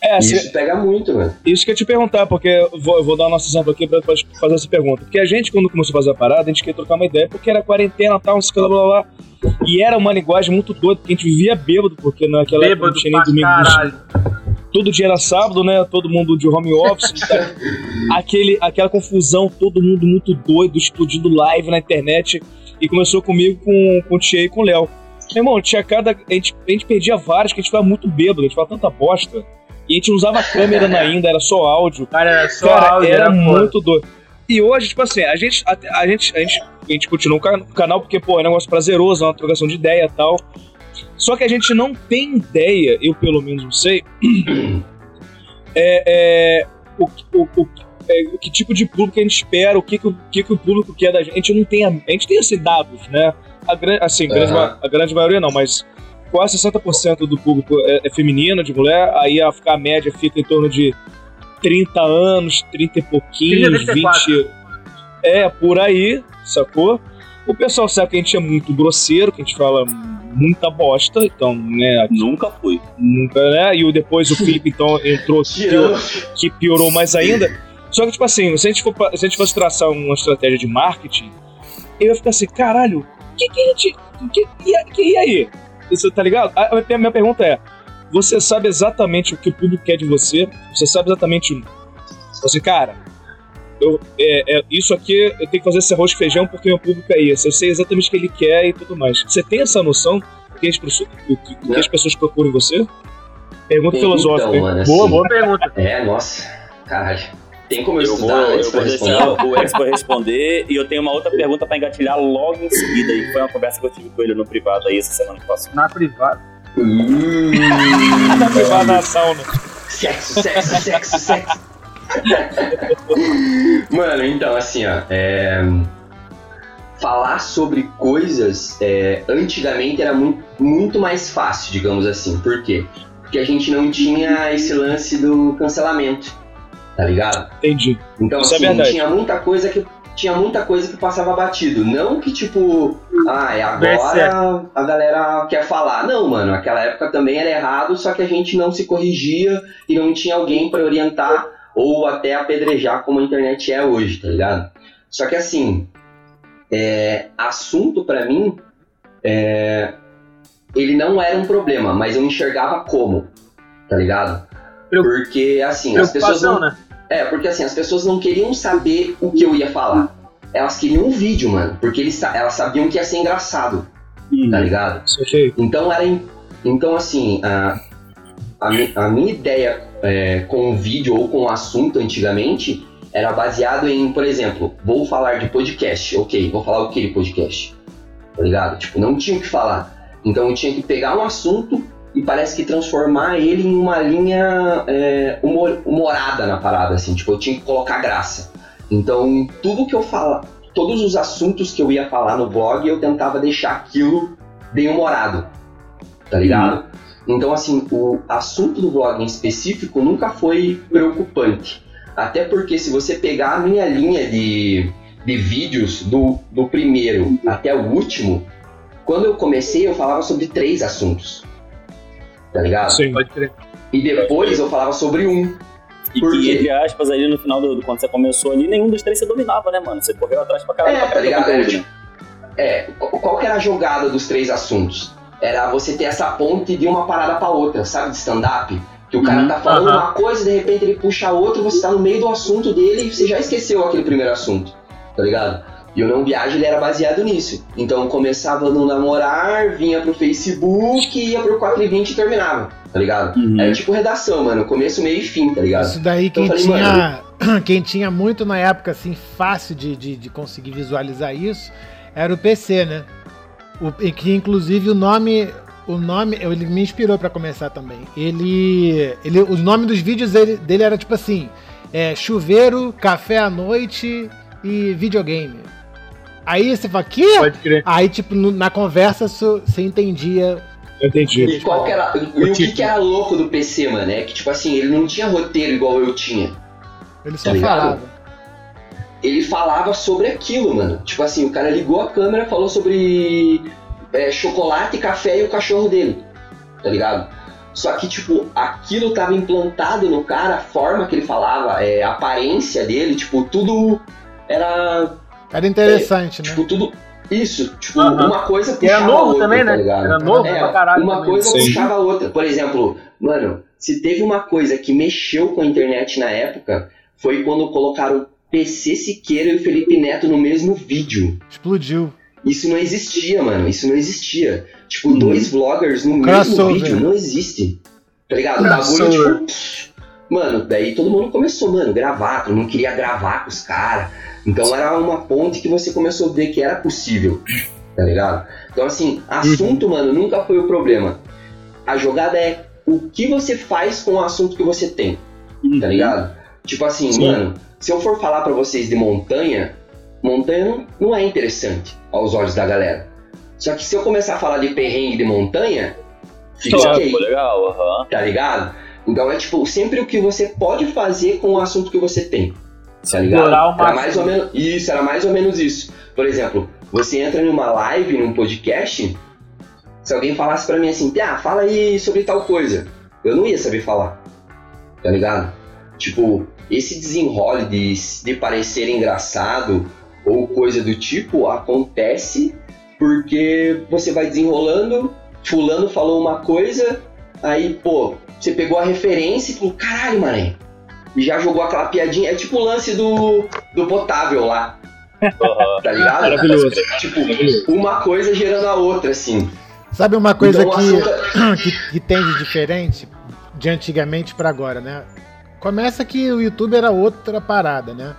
É, isso pega muito, mano. Isso que eu ia te perguntar, porque eu vou, eu vou dar o nosso exemplo aqui pra, fazer essa pergunta. Porque a gente, quando começou a fazer a parada, a gente queria trocar uma ideia, porque era quarentena, tal, uns blá blá blá. E era uma linguagem muito doida, porque a gente vivia bêbado, porque naquela época Bêbado não tinha nem domingo. caralho. Todo dia era sábado, né? Todo mundo de home office. tá? Aquele, aquela confusão, todo mundo muito doido, explodindo live na internet. E começou comigo, com, com o Tia e com o Léo. Meu irmão, tinha cada. A gente, a gente perdia vários, que a gente ficava muito bêbado, a gente falava tanta bosta. E a gente não usava câmera ainda, era só áudio. Cara, era só Cara, áudio, era era muito doido. E hoje, tipo assim, a gente, a, a gente, a gente, a gente continua o ca- o canal porque, pô, é um negócio prazeroso, é uma trocação de ideia e tal. Só que a gente não tem ideia, eu pelo menos não sei, é, é, o, o, o, é, que tipo de público a gente espera, o que, que, o, que, que o público quer da gente. A gente não tem, a, a gente tem esses dados, né? A, assim, grande, Aham. ma- a grande maioria não, mas quase 60% do público é, é feminino, de mulher, aí a, a média fica em torno de 30 anos, 30 e pouquinhos, 30, 34. 20. É, por aí, sacou? O pessoal sabe que a gente é muito grosseiro, que a gente fala muita bosta, então, né, Nunca fui. nunca, né? E o- depois o Felipe, então, entrou, que piorou, que piorou mais ainda. Só que, tipo assim, se a gente, for, se a gente fosse traçar uma estratégia de marketing, eu ia ficar assim, caralho, que que a gente. Que, e, que, e aí? Você tá ligado? A, a minha pergunta é: você sabe exatamente o que o público quer de você? Você sabe exatamente. Você, cara, eu, é, é, isso aqui eu tenho que fazer esse arroz com feijão porque meu público é esse. Eu sei exatamente o que ele quer e tudo mais. Você tem essa noção do que as pessoas, do que, do que as pessoas procuram em você? Pergunta Então, filosófica. hein? mano, Boa, assim, boa pergunta. É, nossa, caralho. Tem como eu, Eu vou, estudar antes eu pra vou responder? deixar o Expo responder e eu tenho uma outra pergunta pra engatilhar logo em seguida. E foi uma conversa que eu tive com ele no privado aí essa semana que passou. Na privada. Hum, Na privada na sauna. sexo, sexo, sexo, sexo. Mano, então, assim, ó. é, Falar sobre coisas é, antigamente era muito, muito mais fácil, digamos assim. Por quê? Porque a gente não tinha esse lance do cancelamento, tá ligado? Entendi. Então, Isso é assim, verdade. tinha muita coisa que tinha muita coisa que passava batido. Não que, tipo, ah, é agora a galera quer falar. Não, mano, aquela época também era errado, só que a gente não se corrigia e não tinha alguém pra orientar ou até apedrejar como a internet é hoje, tá ligado? Só que assim, é, assunto pra mim, é, ele não era um problema, mas eu enxergava como, tá ligado? Porque assim, as pessoas não, né? É, porque assim, as pessoas não queriam saber o que eu ia falar. Elas queriam um vídeo, mano. Porque eles, elas sabiam que ia ser engraçado, tá ligado? Então era. Então, assim, a, a, a minha ideia é, com o vídeo ou com o assunto antigamente era baseado em, por exemplo, vou falar de podcast. Ok, vou falar o que de podcast? Tá ligado? Tipo, não tinha o que falar. Então eu tinha que pegar um assunto e parece que transformar ele em uma linha é, humor- humorada na parada, assim. Tipo, eu tinha que colocar graça. Então, tudo que eu falo, todos os assuntos que eu ia falar no blog, eu tentava deixar aquilo bem humorado, tá ligado? Então, assim, o assunto do blog em específico nunca foi preocupante. Até porque se você pegar a minha linha de, de vídeos do, do primeiro até o último, quando eu comecei eu falava sobre três assuntos, tá ligado? Sim. Pode crer. E depois eu falava sobre um. E Por que, entre aspas, ali no final do, do- quando você começou ali, nenhum dos três você dominava, né, mano? Você correu atrás pra caralho. É, pra tá ligado? Era tipo, é, qual que era a jogada dos três assuntos? Era você ter essa ponte de uma parada pra outra, sabe? De stand-up. Que o cara Uhum, tá falando uma coisa, de repente ele puxa outra, você tá no meio do assunto dele e você já esqueceu aquele primeiro assunto, tá ligado? E o Não Viagem ele era baseado nisso. Então começava no namorar, vinha pro Facebook, ia pro 420 e terminava, tá ligado? Uhum. Era tipo redação, mano, começo, meio e fim, tá ligado? Isso daí quem falei, tinha. Quem tinha muito na época, assim, fácil de, de, de conseguir visualizar isso, era o PC, né? O, que inclusive o nome. O nome. Ele me inspirou pra começar também. Ele. ele o nome dos vídeos dele, dele era tipo assim: é, chuveiro, café à noite e videogame. Aí você fala, quê? Pode crer. Aí, tipo, no- na conversa você entendia. Entendi. E qual que era, e o que, que era louco do PC, mano? É que, tipo assim, ele não tinha roteiro igual eu tinha. Ele só Tá ligado? falava. Ele falava sobre aquilo, mano. Tipo assim, o cara ligou a câmera falou sobre é, chocolate, café e o cachorro dele. Tá ligado? Só que, tipo, aquilo tava implantado no cara, a forma que ele falava, é, a aparência dele, tipo, tudo era. Era interessante, né? Tipo, tudo. Isso, tipo, uma coisa puxava era a novo outra, também, tá né? ligado? Era novo É, pra caralho. uma também. coisa Sim. puxava a outra. Por exemplo, mano, se teve uma coisa que mexeu com a internet na época, foi quando colocaram PC Siqueira e o Felipe Neto no mesmo vídeo. Explodiu. Isso não existia, mano. Isso não existia. Tipo, Uhum. dois vloggers no mesmo vídeo não existe. Tá ligado? O bagulho, tipo. Mano, daí todo mundo começou, mano, gravar. Todo mundo queria gravar com os caras. Então era uma ponte que você começou a ver que era possível. Tá ligado? Então, assim, assunto, mano, nunca foi o problema. A jogada é o que você faz com o assunto que você tem. Tá ligado? Tipo assim, Sim. mano, se eu for falar pra vocês de montanha, montanha não, não é interessante aos olhos da galera. Só que se eu começar a falar de perrengue de montanha, fica Claro, ok, legal, aham. tá ligado? Então é tipo, sempre o que você pode fazer com o assunto que você tem. Tá ligado? Era mais ou menos isso, era mais ou menos isso. Por exemplo, você entra numa live, num podcast, se alguém falasse pra mim assim, ah, fala aí sobre tal coisa, eu não ia saber falar. Tá ligado? Tipo, esse desenrole de, de parecer engraçado ou coisa do tipo acontece porque você vai desenrolando, fulano falou uma coisa, aí, pô, você pegou a referência e falou, caralho, mané. E já jogou aquela piadinha. É tipo o lance do, do potável lá, aham. tá ligado? Maravilhoso. Tipo, uma coisa gerando a outra, assim. Sabe uma coisa Então, que, assunto que, que tem de diferente de antigamente pra agora, né? Começa que o YouTube era outra parada, né?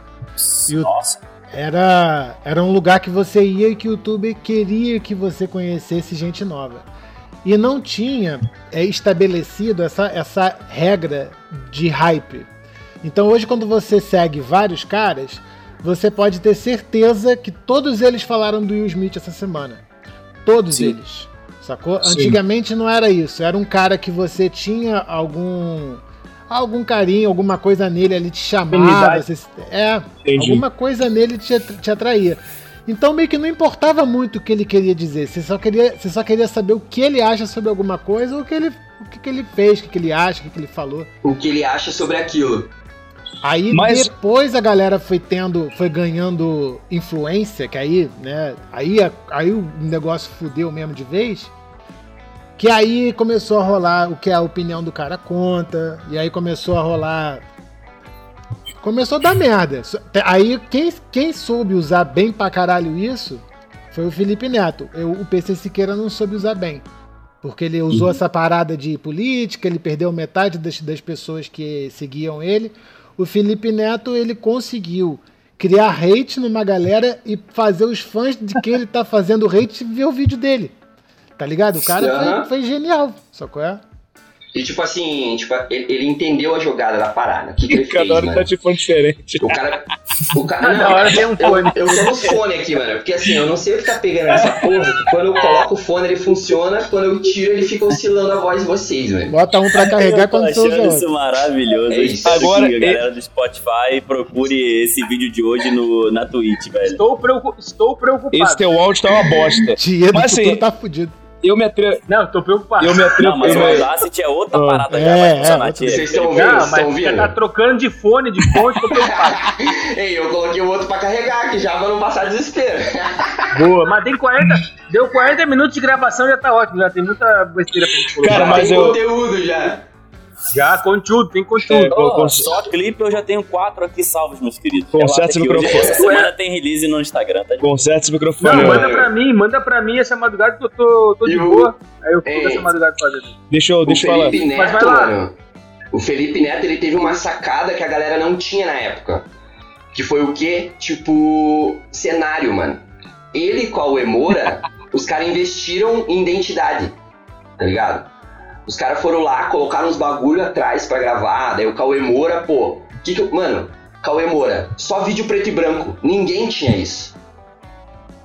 E o- Nossa. Era, era um lugar que você ia e que o YouTube queria que você conhecesse gente nova. E não tinha é, estabelecido essa, essa regra de hype. Então hoje, quando você segue vários caras, você pode ter certeza que todos eles falaram do Will Smith essa semana. Todos Sim. eles. Sacou? Sim. Antigamente não era isso. Era um cara que você tinha algum. Algum carinho, alguma coisa nele ali te chamava. Você, é, Entendi. alguma coisa nele te, te atraía. Então meio que não importava muito o que ele queria dizer. Você só queria, você só queria saber o que ele acha sobre alguma coisa, ou o que ele, o que, que ele fez, o que, que ele acha, o que, que ele falou. O que ele acha sobre aquilo. Aí Mas- depois a galera foi tendo, foi ganhando influência, que aí, né, aí, aí o negócio fudeu mesmo de vez. Que aí começou a rolar o que a opinião do cara conta, e aí começou a rolar. Começou a dar merda. So- Aí quem, quem soube usar bem pra caralho isso foi o Felipe Neto. Eu, o PC Siqueira não soube usar bem. Porque ele usou essa parada de política, ele perdeu metade das, das pessoas que seguiam ele. O Felipe Neto, ele conseguiu criar hate numa galera e fazer os fãs de quem ele tá fazendo hate ver o vídeo dele. Tá ligado? O cara foi, foi genial. Só qual é? E tipo assim, tipo, ele, ele entendeu a jogada da parada. O que, que ele fez, Cada hora mano? tá de fone diferente. O cara. O cara Cada hora tem um fone. Eu, eu tô no fone aqui, mano. Porque assim, eu não sei o que tá pegando nessa porra. Quando eu coloco o fone, ele funciona. Quando eu tiro, ele fica oscilando a voz de vocês, mano. Bota um pra carregar quando você usa isso maravilhoso. É isso. Agora, a galera do Spotify procure esse vídeo de hoje no, na Twitch, velho. Estou, preocu- estou preocupado. Esse teu áudio tá uma bosta. Dinheiro Mas, do futuro assim, tá fudido. Eu me atrevo. Não, estou preocupado. Eu me atrevo. Não, mas o Audacity é outra Ah, parada já, é, vai é, funcionar. Vocês estão ouvindo? Não, mas você ouvindo? tá trocando de fone, de fonte, tô preocupado. Ei, eu coloquei o outro pra carregar aqui já pra não passar desespero. Boa, mas tem 40. Deu 40 minutos de gravação, já tá ótimo. Já tem muita besteira pra gente colocar. Cara, Já mas tem eu- conteúdo já. Já, conteúdo, tem conteúdo. É, com- só clipe eu já tenho quatro aqui salvos, meus queridos. Conserta esse que hoje- microfone. Essa semana tem release no Instagram, tá? Conserta esse Não, microfone. ó. manda pra mim, manda pra mim essa madrugada que eu tô, tô de boa. Aí eu fico essa madrugada fazendo. Deixa eu, deixa eu o falar. Felipe Mas Neto, vai lá. mano. O Felipe Neto, ele teve uma sacada que a galera não tinha na época. Que foi o quê? Tipo, cenário, mano. Ele com a Uemora, os caras investiram em identidade. Tá ligado? Os caras foram lá, colocaram uns bagulho atrás pra gravar. Daí o Cauê Moura, pô. Que que, eu- mano, Cauê Moura, só vídeo preto e branco. Ninguém tinha isso.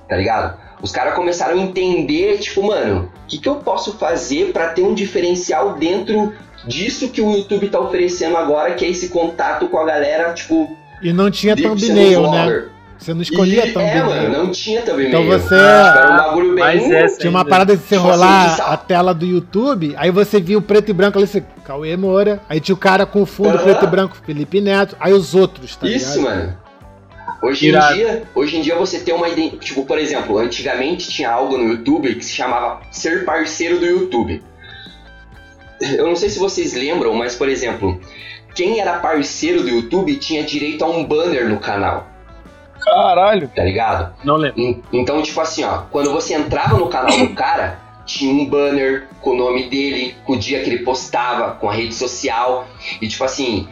Tá ligado? Os caras começaram a entender, tipo, mano, o que, que eu posso fazer pra ter um diferencial dentro disso que o YouTube tá oferecendo agora, que é esse contato com a galera, tipo, E não tinha um thumbnail, né? Você não escolhia E- É, thumbnail. mano, não tinha thumbnail. Então você- Era um bagulho bem... Mas essa Tinha uma ainda. parada de você Tipo assim, rolar de a tela do YouTube, aí você via o preto e branco ali, você, Cauê Moura, aí tinha o cara com o fundo preto e branco, Felipe Neto, aí os outros, tá Isso, ligado? mano. Hoje em, dia, hoje em dia você tem uma identidade. Tipo, por exemplo, antigamente tinha algo no YouTube que se chamava ser parceiro do YouTube. Eu não sei se vocês lembram, mas por exemplo, quem era parceiro do YouTube tinha direito a um banner no canal, Caralho. tá ligado? Não lembro. En- Então, tipo assim, ó, quando você entrava no canal do cara, tinha um banner com o nome dele, com o dia que ele postava, com a rede social. E tipo assim.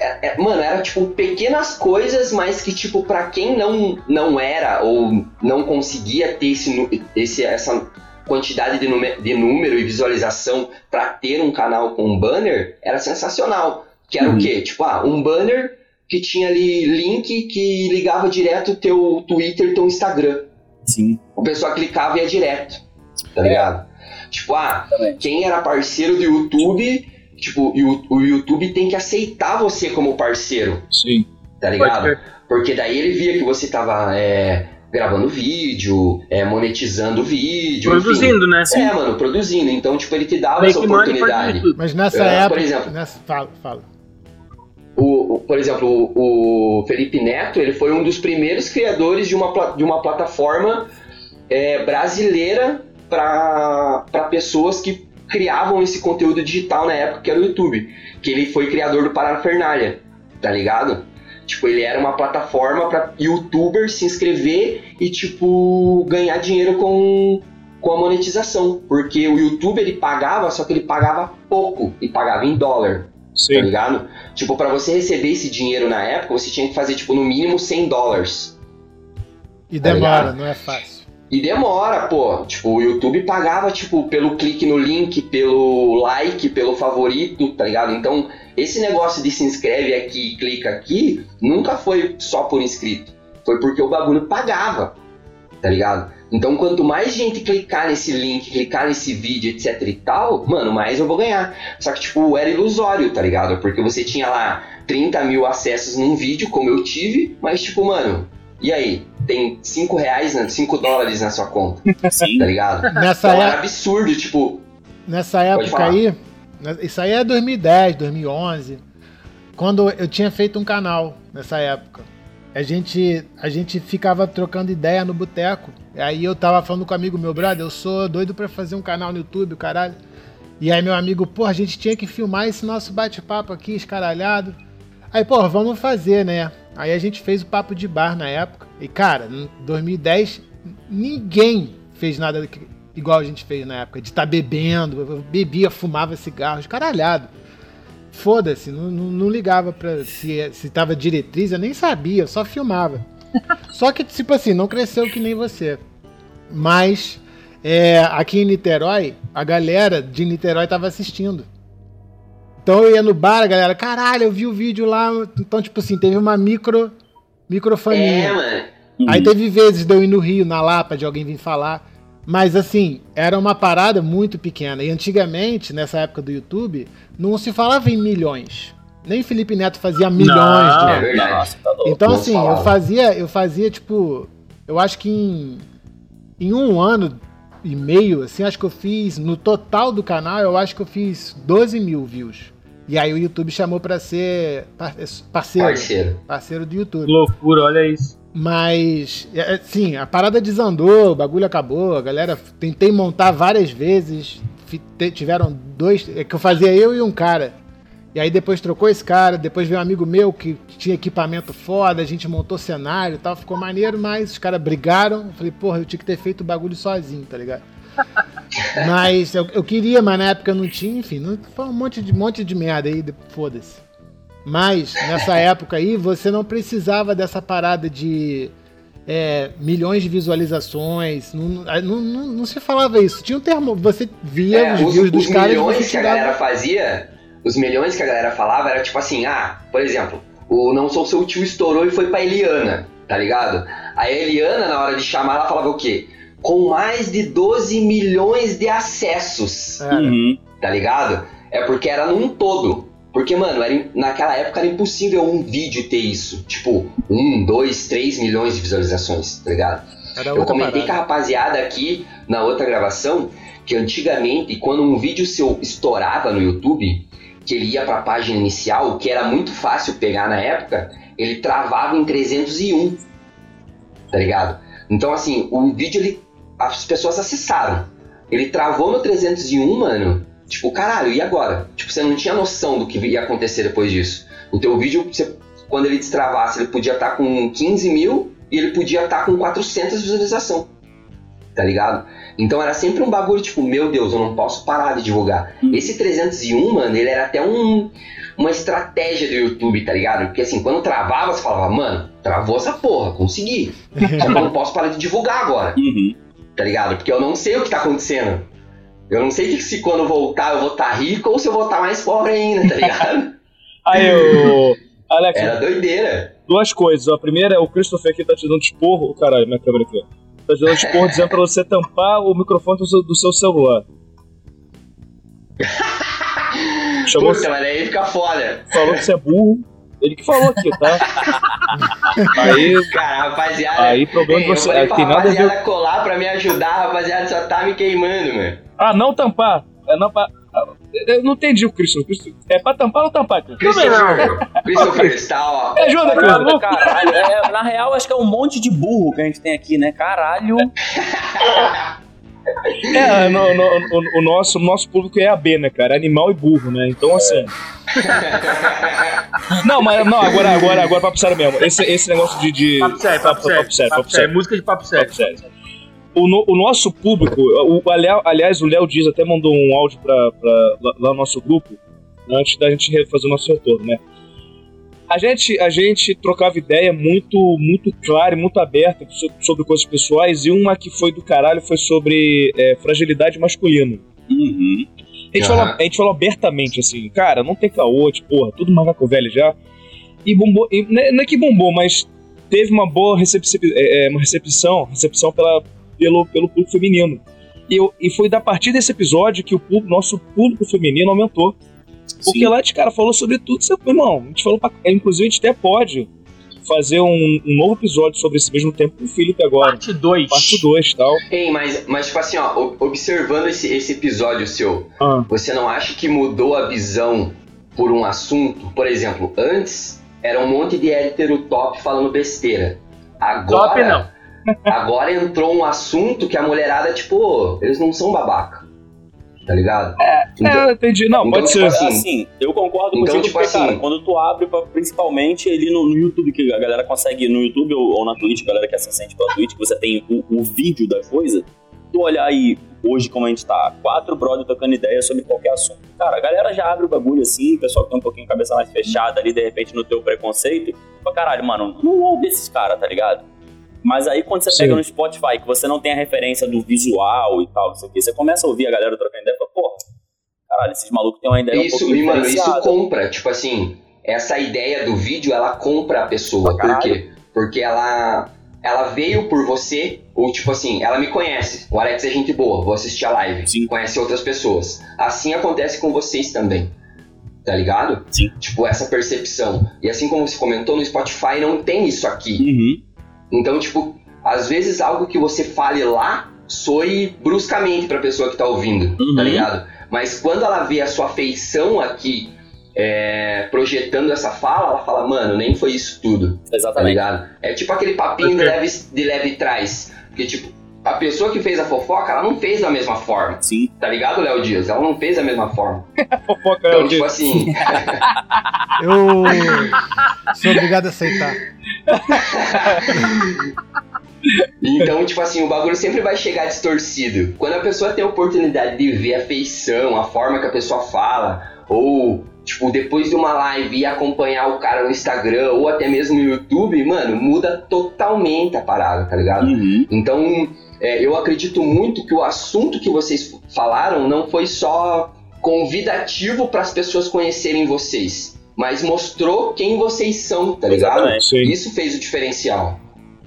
é- é- mano, era tipo pequenas coisas, mas que, tipo, pra quem não, não era ou não conseguia ter esse, esse, essa quantidade de, nume- de número e visualização pra ter um canal com um banner, era sensacional. Que era Uhum. o quê? Tipo, ah, um banner que tinha ali link que ligava direto o teu Twitter e teu Instagram. Sim. O pessoal clicava e ia direto. Tá ligado? Tipo, ah, Também. quem era parceiro do YouTube, tipo, o, o YouTube tem que aceitar você como parceiro, Sim. tá ligado? Porque daí ele via que você tava é, gravando vídeo, é, monetizando vídeo. enfim. Produzindo, né? É, mano, produzindo. Então, tipo, ele te dava Make essa oportunidade. Mas nessa É, época. por exemplo. nessa- fala, fala. O, por exemplo, o, Felipe Neto, ele foi um dos primeiros criadores de uma, de uma plataforma é, brasileira para pessoas que criavam esse conteúdo digital na época, que era o YouTube. Que ele foi criador do Parafernália, tá ligado? Tipo, ele era uma plataforma para youtubers se inscrever e, tipo, ganhar dinheiro com, com a monetização. Porque o YouTube ele pagava, só que ele pagava pouco e pagava em dólar Sim. tá ligado? Tipo, pra você receber esse dinheiro na época, você tinha que fazer, tipo, no mínimo 100 dólares. E Tá demora, ligado? não é fácil. E demora, pô. Tipo, o YouTube pagava, tipo, pelo clique no link, pelo like, pelo favorito, tá ligado? Então, esse negócio de se inscreve aqui e clica aqui, nunca foi só por inscrito. Foi porque o bagulho pagava, tá ligado? Então, quanto mais gente clicar nesse link, clicar nesse vídeo, etc e tal, mano, mais eu vou ganhar. Só que, tipo, era ilusório, tá ligado? Porque você tinha lá 30 mil acessos num vídeo, como eu tive, mas, tipo, mano, e aí? Tem 5 reais, né? 5 dólares na sua conta, Sim. tá ligado? Nessa, Então é- era absurdo, tipo, nessa época aí, né, isso aí é 2010, 2011, quando eu tinha feito um canal nessa época. A gente, a gente ficava trocando ideia no boteco. Aí eu tava falando com um amigo meu, brother, eu sou doido pra fazer um canal no YouTube, caralho. E aí meu amigo, pô, a gente tinha que filmar esse nosso bate-papo aqui, escaralhado. Aí, pô, vamos fazer, né? Aí a gente fez o papo de bar na época. E, cara, em 2010, ninguém fez nada igual a gente fez na época, de estar bebendo, eu bebia, fumava cigarros, caralhado. Foda-se, não, não, não ligava pra se, se tava diretriz, eu nem sabia, eu só filmava. Só que, tipo assim, não cresceu que nem você. Mas é, aqui em Niterói, a galera de Niterói tava assistindo. Então eu ia no bar, a galera, caralho, eu vi o vídeo lá. Então, tipo assim, teve uma micro, micro família. é, mano. Aí teve vezes de eu ir no Rio, na Lapa, de alguém vir falar. Mas assim, era uma parada muito pequena. E antigamente, nessa época do YouTube, não se falava em milhões. Nem Felipe Neto fazia milhões Não, de É verdade. Nossa, tá louco. Então assim, eu fazia, eu fazia tipo, eu acho que em, em um ano e meio, assim, acho que eu fiz, no total do canal, eu acho que eu fiz 12 mil views. E aí o YouTube chamou pra ser par- parceiro, Parceiro. parceiro do Que YouTube. loucura, olha isso. Mas, é, sim, a parada desandou, o bagulho acabou, a galera tentei montar várias vezes, tiveram dois, é que eu fazia eu e um cara. E aí depois trocou esse cara, depois veio um amigo meu que tinha equipamento foda, a gente montou cenário e tal, ficou maneiro, mas os caras brigaram. Eu falei, porra, eu tinha que ter feito o bagulho sozinho, tá ligado? Mas eu, eu queria, mas na época não tinha, enfim, não, foi um monte de, monte de merda aí, foda-se. Mas nessa época aí você não precisava dessa parada de é, milhões de visualizações. Não, não, não, não se falava isso. Tinha um termo, você via É, os os, views dos os caras e milhões que a galera fazia, os milhões que a galera falava era tipo assim, ah, por exemplo, o Não Sou Seu Tio estourou e foi pra Eliana, tá ligado? Aí a Eliana, na hora de chamar, ela falava o quê? Com mais de 12 milhões de acessos, Era. Uhum. tá ligado? É porque era num todo. Porque, mano, era, naquela época era impossível um vídeo ter isso. Tipo, um, dois, três milhões de visualizações, tá ligado? Era Eu comentei com a parada. rapaziada aqui na outra gravação que antigamente, quando um vídeo seu estourava no YouTube, que ele ia pra página inicial, o que era muito fácil pegar na época, ele travava em 301. Tá ligado? Então, assim, o vídeo, ele, as pessoas acessaram. Ele travou no 301, mano. Tipo, caralho, e agora? Tipo, você não tinha noção do que ia acontecer depois disso. O teu vídeo, você- quando ele destravasse, ele podia estar com 15 mil e ele podia estar com 400 visualização. Tá ligado? Então era sempre um bagulho tipo, meu Deus, eu não posso parar de divulgar. Esse 301, mano, ele era até um, uma estratégia do YouTube, tá ligado? Porque assim, quando travava, você falava, mano, travou essa porra, consegui. Só que eu não posso parar de divulgar agora, Uhum. Tá ligado? Porque eu não sei o que tá acontecendo. Eu não sei se quando voltar eu vou estar rico ou se eu vou estar mais pobre ainda, tá ligado? Aí, o. Alex, Era doideira. duas coisas. A primeira é o Christopher aqui tá te dando esporro. Oh, caralho, minha câmera aqui. Tá te dando esporro dizendo pra você tampar o microfone do seu, do seu celular. Chamou, Puta, mas aí fica foda. falou que você é burro. Ele que falou aqui, tá? Aí, Cara, rapaziada. aí problema de eu você. falei é, pra tem nada a colar pra me ajudar, rapaziada, só tá me queimando, mano. Ah, não tampar. É não pa... ah, Eu não entendi o. Christopher. É pra tampar ou tampar, Christopher? Christopher, Christopher, está, ó. Me ajuda, Christopher. Caralho, é, na real, acho que é um monte de burro que a gente tem aqui, né? Caralho. É, no, no- o, o nosso, o nosso público é AB, né, cara? Animal e burro, né? Então, assim. Não, mas não, agora, agora, agora papo sério mesmo. Esse, esse negócio de. de... Papo sério, papo sério. papo sério, papo sério. Música de papo sério. Papo sério. O, no- o nosso público, o, ali- aliás, o Léo Dias até mandou um áudio pra, pra- lá, lá no nosso grupo. antes da gente fazer o nosso retorno, né? A gente, a gente trocava ideia muito, muito clara e muito aberta sobre coisas pessoais, e uma que foi do caralho foi sobre é, fragilidade masculina. Uhum. A gente, Aham. falou, a gente falou abertamente assim, cara, não tem caô, tipo, porra, tudo macaco velho já. E bombou, e não é- é que bombou, mas teve uma boa recepci- é, é, uma recepção, recepção pela, pelo, pelo público feminino. E, eu- e foi da partir desse episódio que o público- nosso público feminino aumentou. Porque Sim. lá a gente, cara, falou sobre tudo. Você, irmão, a gente falou pra, Inclusive, a gente até pode fazer um, um novo episódio sobre esse mesmo tempo com o Felipe agora. Parte 2. Parte 2 e tal. Ei, mas, mas tipo assim, ó, observando esse, esse episódio seu, Ah. você não acha que mudou a visão por um assunto? Por exemplo, antes era um monte de hétero top falando besteira. Agora, Top não. agora entrou um assunto que a mulherada, tipo, eles não são babaca. Tá ligado? É, entendi. Não, então, pode tipo ser. assim, Assim, eu concordo Então, com você, tipo porque, assim- cara, quando tu abre, pra, principalmente ali no, no YouTube, que a galera consegue, no YouTube ou, ou na Twitch, a galera que assiste pela Twitch, que você tem o, o vídeo da coisa, tu olhar aí, hoje como a gente tá, quatro brothers tocando ideia sobre qualquer assunto. Cara, a galera já abre o bagulho assim, o pessoal que tem um pouquinho a cabeça mais fechada ali, de repente, no teu preconceito, fala, caralho, mano, não ouve esses caras, tá ligado? Mas aí quando você Sim. pega no Spotify, que você não tem a referência do visual e tal, não sei o que, você começa a ouvir a galera trocando ideia e fala, porra, caralho, esses malucos têm uma ideia um Isso, pouquinho e, mano, isso compra, tipo assim, essa ideia do vídeo, ela compra a pessoa. Por quê? Porque ela, ela veio por você, ou tipo assim, ela me conhece. O Alex é gente boa, vou assistir a live. Sim. Conhece outras pessoas. Assim acontece com vocês também. Tá ligado? Sim. Tipo, essa percepção. E assim como você comentou, no Spotify não tem isso aqui. Uhum. Então, tipo, às vezes algo que você fale lá soe bruscamente pra pessoa que tá ouvindo, Uhum. tá ligado? Mas quando ela vê a sua feição aqui é, projetando essa fala, ela fala, mano, nem foi isso tudo, tá Exatamente. ligado? É tipo aquele papinho de leve, de leve trás. Porque, tipo, a pessoa que fez a fofoca, ela não fez da mesma forma, Sim. tá ligado, Léo Dias? Ela não fez da mesma forma. Fofoca é Então, tipo de... assim, Eu sou obrigado a aceitar. Então, tipo assim, o bagulho sempre vai chegar distorcido. Quando a pessoa tem a oportunidade de ver a feição, a forma que a pessoa fala, ou, tipo, depois de uma live ir acompanhar o cara no Instagram, ou até mesmo no YouTube, mano, muda totalmente a parada, tá ligado? Uhum. Então, é, eu acredito muito que o assunto que vocês falaram não foi só convidativo para as pessoas conhecerem vocês, mas mostrou quem vocês são, tá ligado? Sim. Isso fez a diferencial.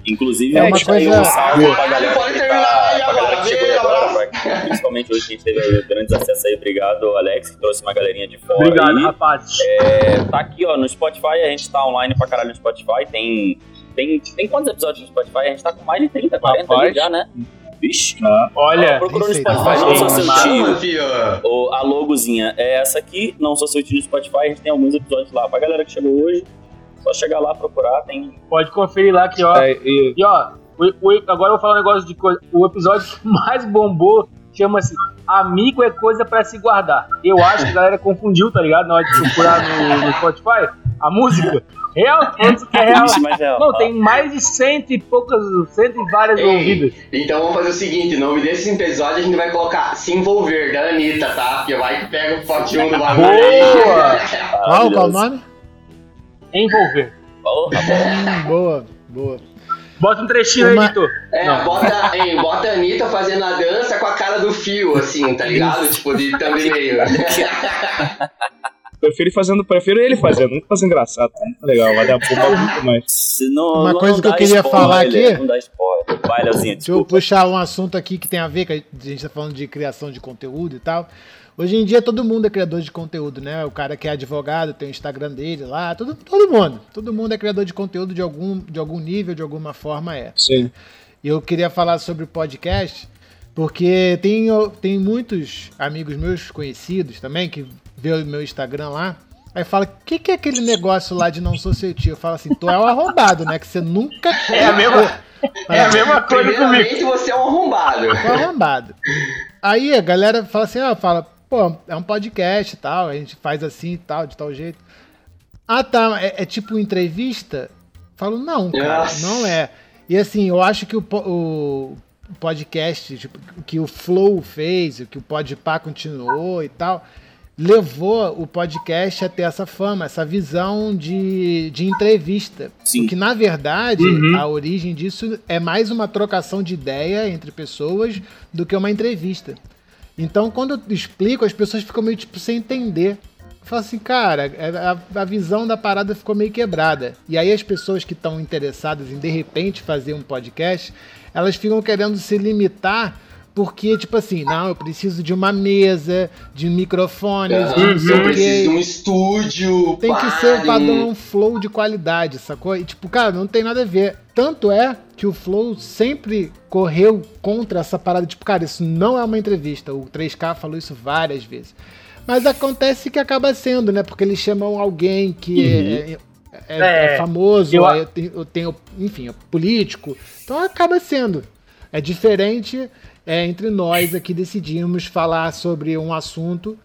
Inclusive, É a uma coisa- um salve pra Caralho, galera pode que terminar tá, aí pra galera agora. que chegou Beijo, agora, pra- principalmente hoje que a gente teve grandes acessos aí. Obrigado, Alex, que trouxe uma galerinha de fora Obrigado, aí. rapaz. É, tá aqui, ó, no Spotify, a gente tá online pra caralho no Spotify. Tem, tem, tem quantos episódios no Spotify? A gente tá com mais de 30, 40 ali Rapaz. já, né? Vixe. Olha, Procurou no Spotify, não. não sou seu tio. A logozinha é essa aqui, não sou seu tio no Spotify, a gente tem alguns episódios lá. Pra galera que chegou hoje, só chegar lá, procurar, tem... pode conferir lá que, ó. É, e- E ó, o- o- agora eu vou falar um negócio de coisa. O episódio que mais bombou chama-se Amigo é coisa pra se guardar. Eu acho que a galera confundiu, tá ligado? Na hora de procurar no, no Spotify a música. Real, falando que é real. Ixi, mas é, Não, ó, tem mais de cento e poucas, cento e várias Ei. ouvidas. Então vamos fazer o seguinte, o nome desse episódio a gente vai colocar Se Envolver, da Anitta, tá? Porque vai que pega o potinho do bagulho aí. Boa! Qual, qual o nome? Envolver. Hum, boa, boa. Bota um trechinho Uma- aí, Editor. É, Não. bota, hein, bota a Anitta fazendo a dança com a cara do fio, assim, tá ligado? Tipo, de thumbnail. prefiro, fazendo, prefiro ele fazendo, nunca faz engraçado. tá Muito legal, vai dar bomba muito mais. Se não, Uma não coisa que eu queria spoiler, falar aqui- Não dá spoiler. Vai, Deixa eu puxar um assunto aqui que tem a ver, que a gente tá falando de criação de conteúdo e tal. Hoje em dia todo mundo é criador de conteúdo, né? O cara que é advogado tem o Instagram dele lá, todo, todo mundo. Todo mundo é criador de conteúdo de algum, de algum nível, de alguma forma é. Sim. E eu queria falar sobre o podcast, porque tem, tem muitos amigos meus conhecidos também que vê o meu Instagram lá. Aí fala, o que, que é aquele negócio lá de não sou seu tio? Eu falo assim, tu é um arrombado, né? Que você nunca. É a mesma, é a mesma coisa comigo. Você é um arrombado. É um arrombado. Aí a galera fala assim, ah, fala, pô, é um podcast e tal, a gente faz assim e tal, de tal jeito. Ah, tá, é, é tipo entrevista? Falo, não, cara, Nossa. não é. E assim, eu acho que o, o podcast, tipo, que o Flow fez, o que o Podpah continuou e tal, levou o podcast a ter essa fama, essa visão de, de entrevista. Sim. Porque, na verdade, Uhum. a origem disso é mais uma trocação de ideia entre pessoas do que uma entrevista. Então, quando eu explico, as pessoas ficam meio tipo sem entender. Fala assim, cara, é, a, a visão da parada ficou meio quebrada. E aí as pessoas que estão interessadas em de repente fazer um podcast, elas ficam querendo se limitar porque, tipo assim, não, eu preciso de uma mesa, de microfones, de não sei eu o preciso de um estúdio. Tem que ser de um- um flow de qualidade, sacou? E tipo, cara, não tem nada a ver. Tanto é que o Flow sempre correu contra essa parada, tipo, cara, isso não é uma entrevista. O 3K falou isso várias vezes. Mas acontece que acaba sendo, né? Porque eles chamam alguém que é, é- é É, famoso, eu- aí tem, tem, enfim, é político. Então acaba sendo. É diferente é, entre nós aqui decidimos falar sobre um assunto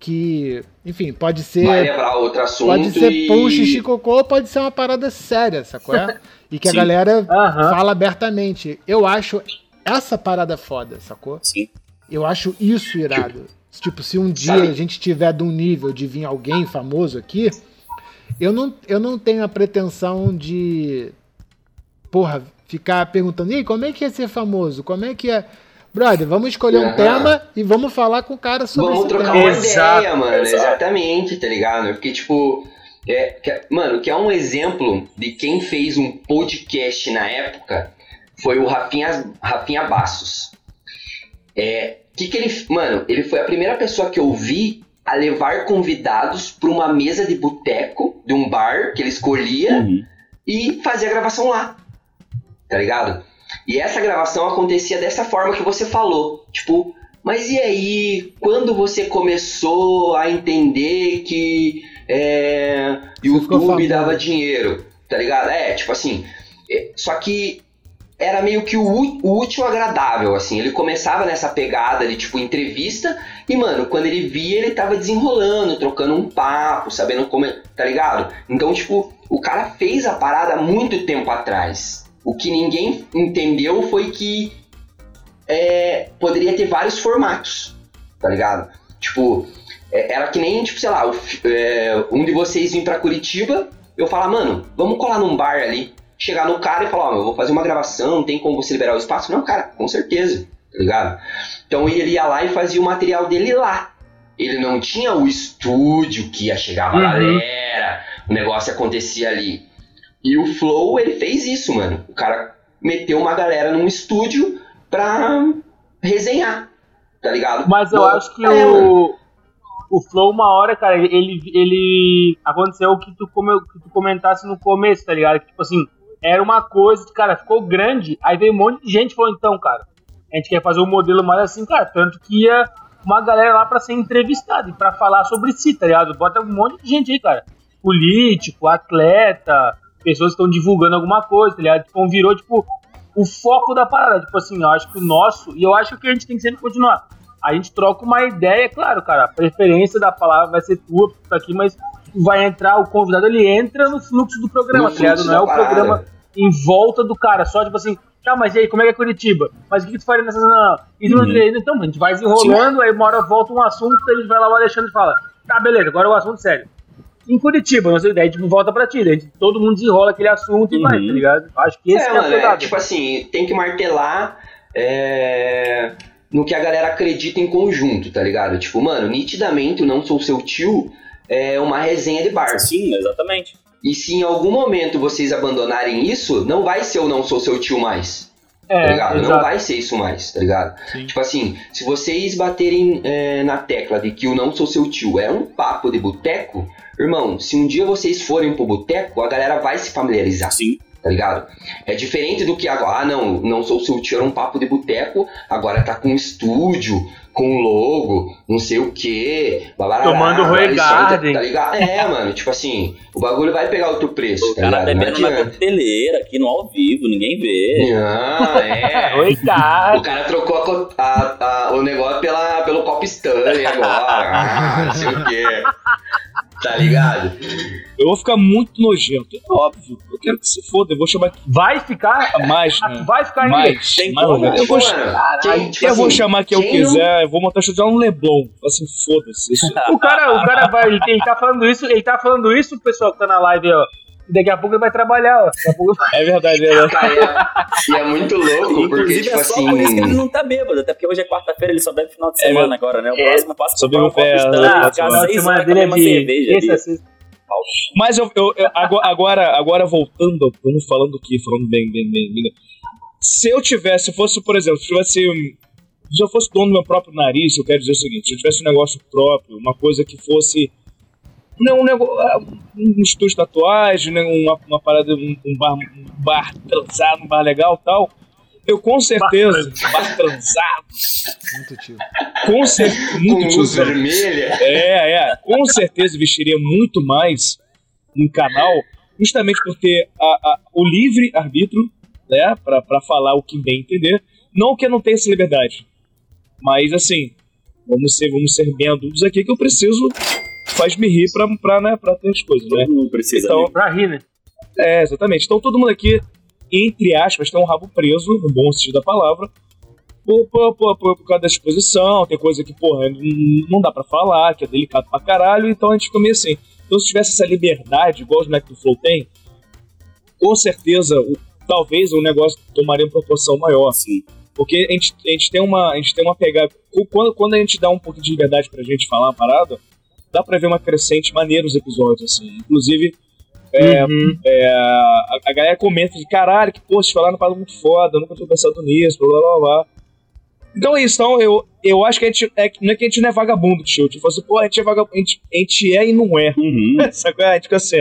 que, enfim, pode ser. Vai levar outro assunto. Pode ser e... pão, xixi, cocô, pode ser uma parada séria, sacou? É? E que a Sim. galera Aham. fala abertamente. Eu acho essa parada foda, sacou? Sim. Eu acho isso irado. Tipo, se um dia Sabe- a gente tiver de um nível de vir alguém famoso aqui, eu não, eu não tenho a pretensão de, porra, ficar perguntando, e aí, como é que é ser famoso? Como é que é... Brother, vamos escolher um Aham. tema e vamos falar com o cara sobre Vamos esse trocar tema. uma Exato, ideia, mano. exato. Exatamente, tá ligado? Porque, tipo, é, que- mano, que é um exemplo de quem fez um podcast na época foi o Rafinha, Rafinha Bassos. É, que que ele, mano, ele foi a primeira pessoa que eu vi a levar convidados pra uma mesa de boteco de um bar que ele escolhia Uhum. e fazer a gravação lá. Tá ligado? E essa gravação acontecia dessa forma que você falou. Tipo, mas e aí, quando você começou a entender que é, YouTube dava dinheiro? Tá ligado? É, tipo assim. é, só que era meio que o, o útil agradável, assim. Ele começava nessa pegada de, tipo, entrevista. E, mano, quando ele via, ele tava desenrolando, trocando um papo, sabendo como. é- Tá ligado? Então, tipo, o cara fez a parada há muito tempo atrás. O que ninguém entendeu foi que é, poderia ter vários formatos, tá ligado? Tipo, é, era que nem, tipo, sei lá, o é, um de vocês vir pra Curitiba, eu falar, mano, vamos colar num bar ali. Chegar no cara e falar, ó, eu vou fazer uma gravação, tem como você liberar o espaço? Não, cara, com certeza, tá ligado? Então ele ia lá e fazia o material dele lá. Ele não tinha o estúdio que ia chegar a Uhum. galera, o negócio acontecia ali. E o Flow, ele fez isso, mano. O cara meteu uma galera num estúdio pra resenhar, tá ligado? Mas eu Bom, acho que é, mano. o, o Flow, uma hora, cara, ele, ele aconteceu o que tu, come, que tu comentasse no começo, tá ligado? Que, tipo assim, era uma coisa que, cara, ficou grande, aí veio um monte de gente e falou, então, cara, a gente quer fazer um modelo mais assim, cara, tanto que ia uma galera lá pra ser entrevistada e pra falar sobre si, tá ligado? Bota um monte de gente aí, cara. Político, atleta, pessoas estão divulgando alguma coisa, tá ligado? Tipo, virou, tipo, o foco da parada. Tipo assim, eu acho que o nosso, e eu acho que a gente tem que sempre continuar. A gente troca uma ideia, claro, cara. A preferência da palavra vai ser tua, porque tá aqui, mas vai entrar, o convidado ele entra no fluxo do programa, No tá ligado? Não é o parada. programa em volta do cara, só tipo assim, tá, mas e aí, como é que é Curitiba? Mas o que, que tu faria nessa. Não, e Uhum. Então, a gente vai desenrolando, aí uma hora volta um assunto, aí a gente vai lá o Alexandre e fala, tá, beleza, agora é o assunto sério. Em Curitiba, não sei, daí tipo, volta pra ti, daí tipo, todo mundo desenrola aquele assunto e Uhum. vai, tá ligado? Acho que esse é, é mano, é, tipo assim, tem que martelar é, no que a galera acredita em conjunto, tá ligado? Tipo, mano, nitidamente o Não Sou Seu Tio é uma resenha de bar. Sim, exatamente. E se em algum momento vocês abandonarem isso, não vai ser o Não Sou Seu Tio mais, tá é, ligado? Não exato. vai ser isso mais, tá ligado? Sim. Tipo assim, se vocês baterem é, na tecla de que o Não Sou Seu Tio é um papo de boteco, irmão, se um dia vocês forem pro boteco, a galera vai se familiarizar Sim. tá ligado? É diferente do que agora, ah, não, não sou seu tio, era um papo de boteco, agora tá com um estúdio, com logo, não sei o que, Tomando Roy Garden. Tá ligado? É, mano, tipo assim, o bagulho vai pegar outro preço, O tá cara ligado? Não bebendo na adianta. coqueteleira aqui no ao vivo, ninguém vê. Não, é. O cara trocou a a- a- o negócio pela, pelo copo Stanley agora. Não sei o quê. Tá ligado? Eu vou ficar muito nojento, é óbvio. quero que se foda, eu vou chamar Vai ficar. mais, Ah, né? Vai ficar. Mais, Tem mais, como, eu vou, Mano, quem- tipo eu vou assim, chamar quem eu não- quiser, eu vou montar show de um Leblon. Assim, foda-se. Isso, O cara, o cara vai. Ele, ele tá falando isso, ele tá falando isso, o pessoal que tá na live, ó. Daqui a pouco ele vai trabalhar, ó. Daqui a pouco... é verdade, é verdade. E é, e é muito louco, porque, Inclusive, tipo é só por isso que ele assim. não tá bêbado, até porque hoje é quarta-feira, ele só bebe final de É, semana meu- agora, né? O É, próximo passa só pra um copo de né? Ah, semana dele é uma de cerveja ali. sexta. Mas eu, eu- eu- agora, agora, voltando, vamos falando aqui, falando bem, bem, bem, bem. Se eu tivesse, se fosse, por exemplo, se tivesse. Se eu fosse dono do meu próprio nariz, eu quero dizer o seguinte: se eu tivesse um negócio próprio, uma coisa que fosse. Não, um negócio. Um estúdio de tatuagem, né, uma, uma parada, um, um bar, um bar transado, um bar legal e tal. Eu com certeza. Bar transado. Muito tio. Com certeza. Com Muito luz tiozão. vermelha. É, é. Com certeza investiria muito mais no canal, justamente por ter a- a- o livre arbítrio, né? Pra, pra falar o que bem entender. Não que eu não tenha essa liberdade. Mas assim, vamos ser, vamos ser bem adultos aqui que eu preciso. Faz-me rir pra, pra, né, pra ter as coisas, né? Todo mundo precisa. Então, amigo. Pra rir, né? é, exatamente. Então todo mundo aqui, entre aspas, tem um rabo preso, no bom sentido da palavra, por, por, por, por, por causa da exposição, tem coisa que, porra, não dá pra falar, que é delicado pra caralho, então a gente fica meio assim. Então se tivesse essa liberdade, igual os moleques do Flow tem, com certeza, o- talvez o negócio tomaria uma proporção maior. Sim. Porque a gente, a gente tem uma. A gente tem uma pegada. Quando, quando a gente dá um pouquinho de liberdade pra gente falar uma parada, dá pra ver uma crescente maneira os episódios, assim. Inclusive, é, Uhum. é, a, a galera comenta de caralho, que pô, vocês falaram parada muito foda, eu nunca tinha pensado nisso, blá blá blá blá. Então é isso, então eu, eu acho que a gente. É, não é que a gente não é vagabundo, tio. Tipo assim, pô, a gente é vagabundo. A gente, a gente é e não é. Uhum. Sacou? A gente fica assim.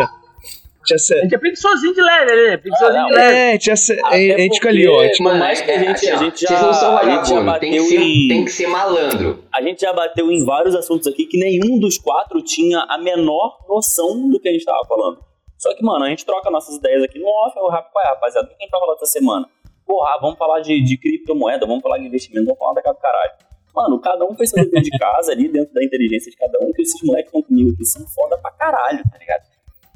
Ó. A gente é A sé- gente é preguiçosinho de leve, né? Preguiçosinho Ah, de não, leve. é, a gente, é sé- a gente fica ali, ó. Tipo, Por mais que a gente- a ó, gente já- Vocês não são vagabundo, tem que, bateu ser, em- tem que ser malandro. A gente já bateu em vários assuntos aqui que nenhum dos quatro tinha a menor noção do que a gente tava falando. Só que, mano, a gente troca nossas ideias aqui no off, eu rapaz, rapaziada, o que a gente vai falar essa semana? Porra, vamos falar de, de criptomoeda, vamos falar de investimento, vamos falar da casa do caralho. Mano, cada um fez seu dever de casa ali, dentro da inteligência de cada um, que esses moleques estão comigo aqui são foda pra caralho, tá ligado?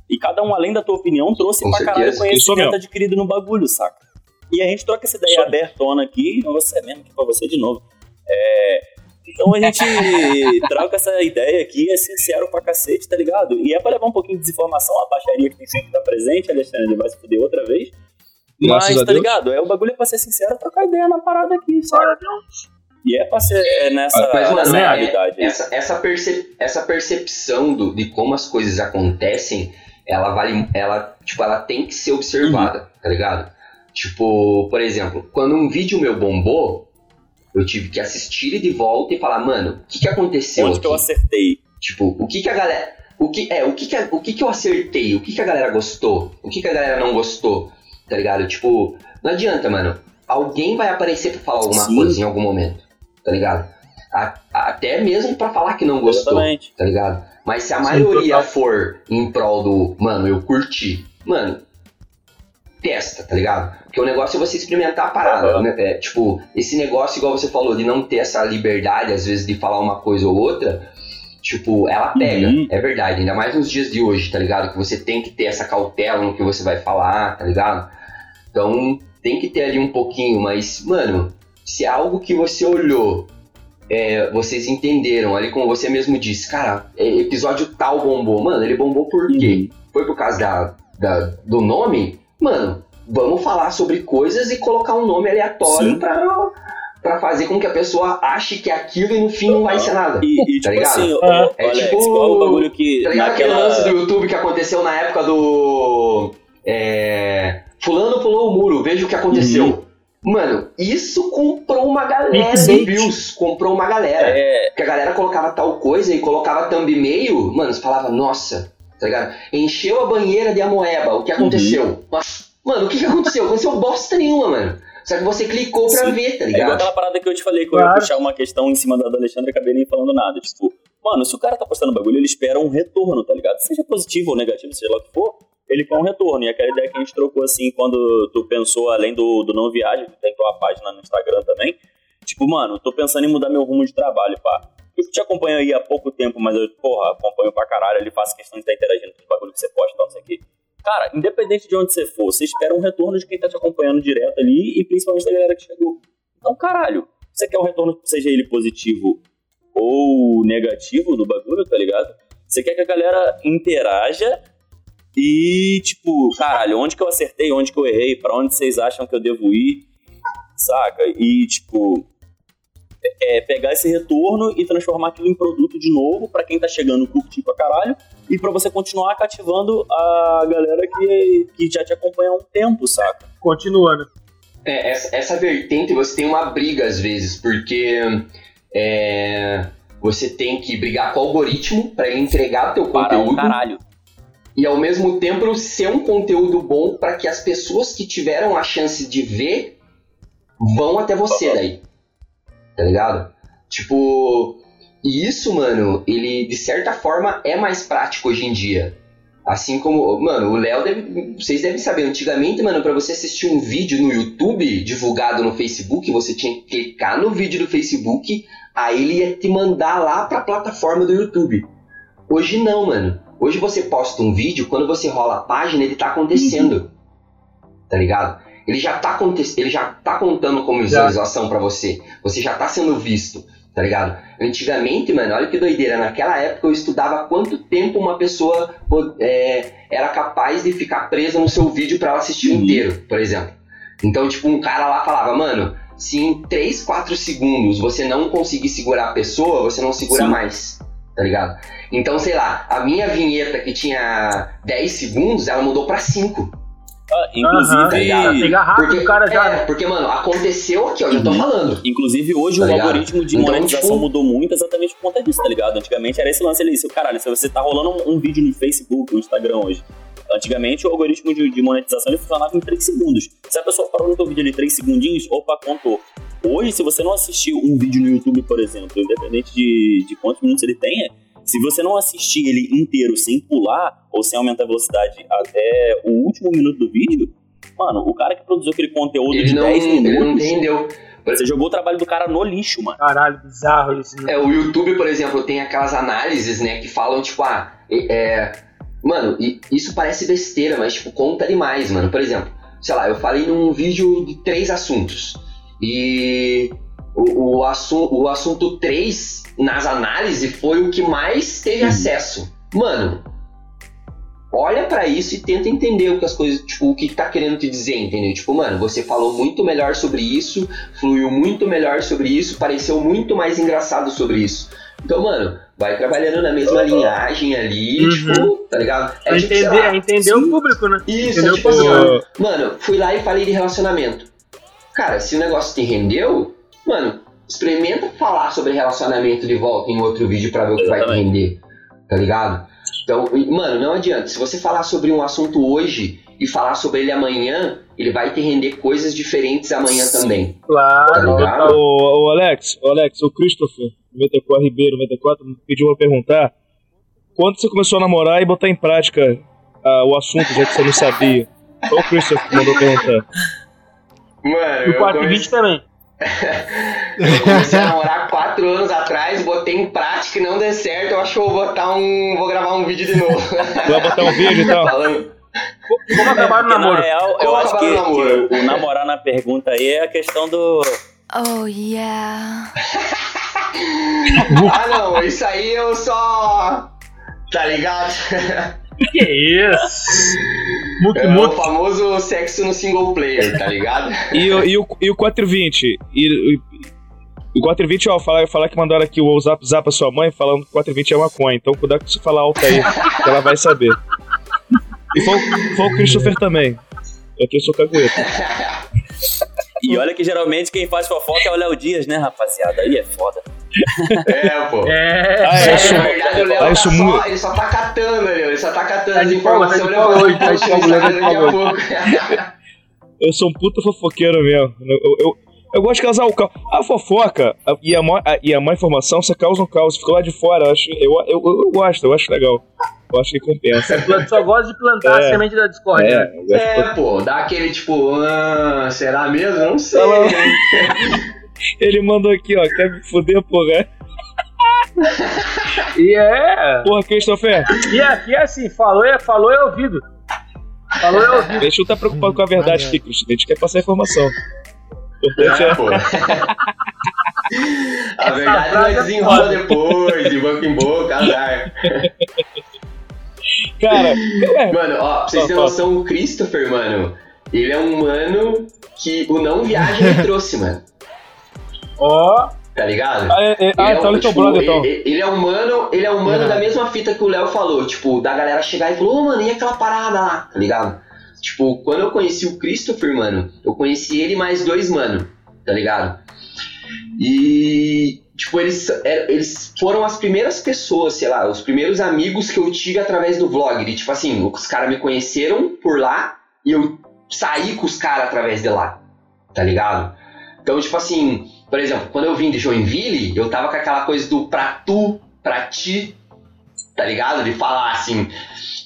E cada um, além da tua opinião, trouxe Com pra caralho certeza. Isso conhecimento adquirido no bagulho, saca? E a gente troca essa ideia abertona aqui, não você mesmo, aqui pra você de novo. É, então a gente troca essa ideia aqui, é sincero pra cacete, tá ligado? E é pra levar um pouquinho de desinformação, a baixaria que tem sempre que estar presente, Alexandre vai se fuder outra vez. Graças Mas, tá Deus. ligado? É, o bagulho é pra ser sincero, trocar ideia na parada aqui, sabe? E é pra ser é nessa, Mas, mano, nessa é- realidade. Essa, essa, perce- essa percepção do, de como as coisas acontecem, ela vale. Ela, tipo, ela tem que ser observada, Uhum. tá ligado? Tipo, por exemplo, quando um vídeo meu bombou, eu tive que assistir ele de volta e falar, mano, o que, que aconteceu Onde que eu aqui? acertei? Tipo, o que que a galera. O que, é, o que que, a- o que que eu acertei? O que que a galera gostou? O que que a galera não gostou? Tá ligado? Tipo, não adianta, mano. Alguém vai aparecer pra falar alguma Sim. coisa em algum momento. Tá ligado? A- até mesmo pra falar que não gostou. Exatamente. Tá ligado? Mas se a Sim, maioria total. for em prol do, mano, eu curti. Mano, testa, tá ligado? Porque o negócio é você experimentar a parada. Aham. né? É, tipo, esse negócio, igual você falou, de não ter essa liberdade, às vezes, de falar uma coisa ou outra, tipo, ela pega. Uhum. É verdade. Ainda mais nos dias de hoje, tá ligado? Que você tem que ter essa cautela no que você vai falar, tá ligado? Então, tem que ter ali um pouquinho, mas, mano, se é algo que você olhou, é, vocês entenderam, ali como você mesmo disse, cara, é, episódio tal bombou. Mano, ele bombou por quê? Foi por causa da, da- do nome? Mano, vamos falar sobre coisas e colocar um nome aleatório Sim. pra, pra fazer com que a pessoa ache que é aquilo e no fim não vai ser nada. E, e, Tá tipo ligado? assim, É. ô, É Alex, tipo- qual o bagulho que Tá ligado aquele naquela... lance do YouTube que aconteceu na época do. É, fulano pulou o muro, veja o que aconteceu. Mano, isso comprou uma galera de views. Comprou uma galera. É, Porque a galera colocava tal coisa e colocava thumb e-mail, mano, você falava, nossa, tá ligado? Encheu a banheira de amoeba, o que aconteceu? Nossa, Mano, o que, que aconteceu? Aconteceu bosta nenhuma, mano. Só que você clicou pra Sim. ver, tá É igual ligado? aquela parada que eu te falei, que eu ia Claro. puxar uma questão em cima da do Alexandre e acabei nem falando nada. Tipo, mano, se o cara tá postando bagulho, ele espera um retorno, tá ligado? Seja positivo ou negativo, seja lá o que for, ele quer um retorno. E aquela ideia que a gente trocou assim, quando tu pensou, além do, do Não Viagem, que tem tua página no Instagram também, tipo, mano, tô pensando em mudar meu rumo de trabalho, pá. Eu te acompanho aí há pouco tempo, mas eu, porra, acompanho pra caralho, ele faço questão de estar interagindo com os bagulho que você posta, então, não sei o quê. Cara, independente de onde você for, você espera um retorno de quem tá te acompanhando direto ali e principalmente da galera que chegou. Então, caralho, você quer um retorno, seja ele positivo ou negativo do bagulho, tá ligado? Você quer que a galera interaja e, tipo, caralho, onde que eu acertei, onde que eu errei, para onde vocês acham que eu devo ir, saca? E, tipo, é, pegar esse retorno e transformar aquilo em produto de novo para quem tá chegando curtir pra caralho e para você continuar cativando a galera que, que já te acompanha há um tempo, saca? Continuando. É, essa, essa vertente você tem uma briga às vezes, porque é, você tem que brigar com o algoritmo para ele entregar teu Para um conteúdo caralho. E ao mesmo tempo ser um conteúdo bom para que as pessoas que tiveram a chance de ver vão até você daí. Tá ligado? Tipo, e isso, mano, ele de certa forma é mais prático hoje em dia. Assim como, mano, o Léo deve, vocês devem saber, antigamente, mano, pra você assistir um vídeo no YouTube divulgado no Facebook, você tinha que clicar no vídeo do Facebook, aí ele ia te mandar lá pra plataforma do YouTube. Hoje não, mano. Hoje você posta um vídeo, quando você rola a página, ele tá acontecendo. Tá ligado? Ele já tá, ele já tá contando como visualização pra você. Você já tá sendo visto, tá ligado? Antigamente, mano, olha que doideira. Naquela época eu estudava quanto tempo uma pessoa é, era capaz de ficar presa no seu vídeo pra ela assistir Uhum. inteiro, por exemplo. Então, tipo, um cara lá falava, mano, se em 3, 4 segundos você não conseguir segurar a pessoa, você não segura Sim. mais. Tá ligado? Então, sei lá, a minha vinheta que tinha 10 segundos, ela mudou pra 5. Ah, inclusive, pra pegar rápido Porque, o cara já. é, porque, mano, aconteceu aqui, ó, já tô Uhum. falando. inclusive hoje Tá o ligado? algoritmo de Então, monetização tipo- mudou muito exatamente por conta disso, tá ligado? Antigamente era esse lance ali, se, caralho, se você tá rolando um, um vídeo no Facebook, no Instagram hoje, antigamente o algoritmo de, de monetização ele funcionava em 3 segundos. Se a pessoa parou no teu vídeo ali 3 segundinhos, opa, contou. Hoje, se você não assistiu um vídeo no YouTube, por exemplo, independente de, de quantos minutos ele tenha, se você não assistir ele inteiro sem pular ou sem aumentar a velocidade até o último minuto do vídeo, mano, o cara que produziu aquele conteúdo Ele de não, 10 ele não minutos, entendeu. você jogou o trabalho do cara no lixo, mano. Caralho, bizarro isso. né? É, o YouTube, por exemplo, tem aquelas análises, né, que falam, tipo, ah, é. Mano, isso parece besteira, mas, tipo, conta demais, mano. Por exemplo, sei lá, eu falei num vídeo de três assuntos. E o, o, assu o assunto 3 nas análises foi o que mais teve Uhum. acesso. Mano, olha pra isso e tenta entender o que as coisas, tipo, o que, tá querendo te dizer, entendeu? Tipo, mano, você falou muito melhor sobre isso, fluiu muito melhor sobre isso, pareceu muito mais engraçado sobre isso. Então, mano, vai trabalhando na mesma linhagem ali, Uhum. tipo, tá ligado? É tipo, entender, lá, entender o público, né? Isso, é tipo assim, mano, fui lá e falei de relacionamento. Cara, se o negócio te rendeu, mano, experimenta falar sobre relacionamento de volta em outro vídeo pra ver o que vai te render, tá ligado? Então, mano, não adianta. Se você falar sobre um assunto hoje e falar sobre ele amanhã, ele vai te render coisas diferentes amanhã Sim. também. Claro, Tá. Ô, ô, Alex, ô, Alex, o Christopher, 94 Ribeiro, 94, me pediu pra perguntar quando você começou a namorar e botar em prática ah, o assunto, já que você não sabia. Qual o Christopher que mandou perguntar? Mano, E o 420 também. Eu comecei a namorar quatro anos atrás, botei em prática e não deu certo. Eu acho que eu vou botar um. vou gravar um vídeo de novo. Vai botar um vídeo e tal? Falando. Como acabar o namoro? na real, eu Como acho que, o namoro? que o namorar na pergunta aí é a questão do. Oh, yeah. Ah, não, isso aí eu só. Tá ligado? Que isso? Muito, É o muito. famoso sexo no single player, tá ligado? E, o- e, o, e o 420? E, e, o 420, ó, falar, falar que mandaram aqui o zap zap pra sua mãe falando que o 420 é maconha. Então cuidado com você falar alto aí, que ela vai saber. E foi, o- foi o Christopher também. Eu aqui sou cagueta. E olha que geralmente quem faz fofoca é o Léo Dias, né, rapaziada? Aí é foda. É, pô. É, Ah, É, é, isso- na verdade, o Léo ah, tá só, ele só tá catando ele só tá catando Tá as informações, tá hoje, pro tá folga. pouco. Eu sou um puta fofoqueiro mesmo. Eu, eu, eu gosto de causar o caos. A fofoca a- e a, má- a- e a má informação, você causa um caos. Fica lá de fora. Eu, acho, eu, eu, eu gosto, eu acho legal. Eu acho que compensa. Só gosta de plantar É. a semente da discórdia. É, eu gosto É, pô, dá aquele tipo, ah, será mesmo? Não sei. Lá. Ele mandou aqui, ó. Quer me fuder, porra? E é. Porra, Christopher. E aqui é assim, falou é, falou é ouvido. Falou eu ouvi. A gente não tá preocupado com a verdade aqui, Cristian. A gente quer passar a informação. O importante Ah, é. pô. A verdade nós é desenrola depois, de boca em boca, azar. Cara, ué, Mano, ó, pra vocês terem noção, o Christopher, mano, ele é um mano que o não viagem me trouxe, mano. Ó, Tá ligado? ah, é, é, ah, Ele é então um- ele é teu tipo, brother, então. ele, ele é um mano, ele é um mano Uhum. da mesma fita que o Léo falou, tipo, da galera chegar e falar, ô mano, e aquela parada lá, tá ligado? Tipo, quando eu conheci o Christopher, mano, eu conheci ele mais dois mano, tá ligado? E, tipo, eles, eles foram as primeiras pessoas, sei lá, os primeiros amigos que eu tive através do vlog. E, tipo assim, os caras me conheceram por lá e eu saí com os caras através de lá, tá ligado? Então, tipo assim, por exemplo, quando eu vim de Joinville, eu tava com aquela coisa do pra tu, pra ti, tá ligado? De falar assim.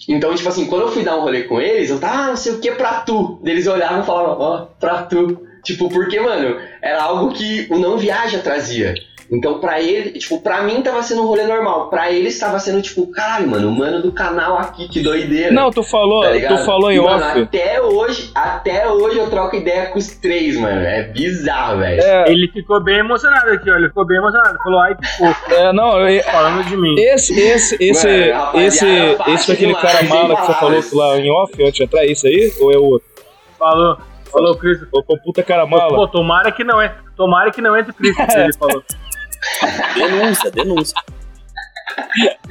Então, tipo assim, quando eu fui dar um rolê com eles, eu tava, ah, não sei o que pra tu. Eles olhavam e falavam, ó, pra tu. Tipo, porque, mano, era algo que o não viaja trazia. Então, pra ele, tipo, pra mim tava sendo um rolê normal. Pra eles tava sendo, tipo, caralho, mano, o mano do canal aqui, que doideira. Não, tu falou, Tá tu falou em E, mano, off. Até hoje, até hoje eu troco ideia com os três, mano. É bizarro, velho. É, ele ficou bem emocionado aqui, ó. Ele ficou bem emocionado. Falou, ai que fofo, é, não, é- falando de mim. esse, esse, esse, Mano, esse, esse daquele demais, cara mala que você falou lá em off antes de entrar, é esse aí? Ou é o outro? Falou, falou, Cris. Foi o puta cara mala? Pô, tomara que não é. Tomara que não entre Cristo, ele falou. Denúncia, denúncia.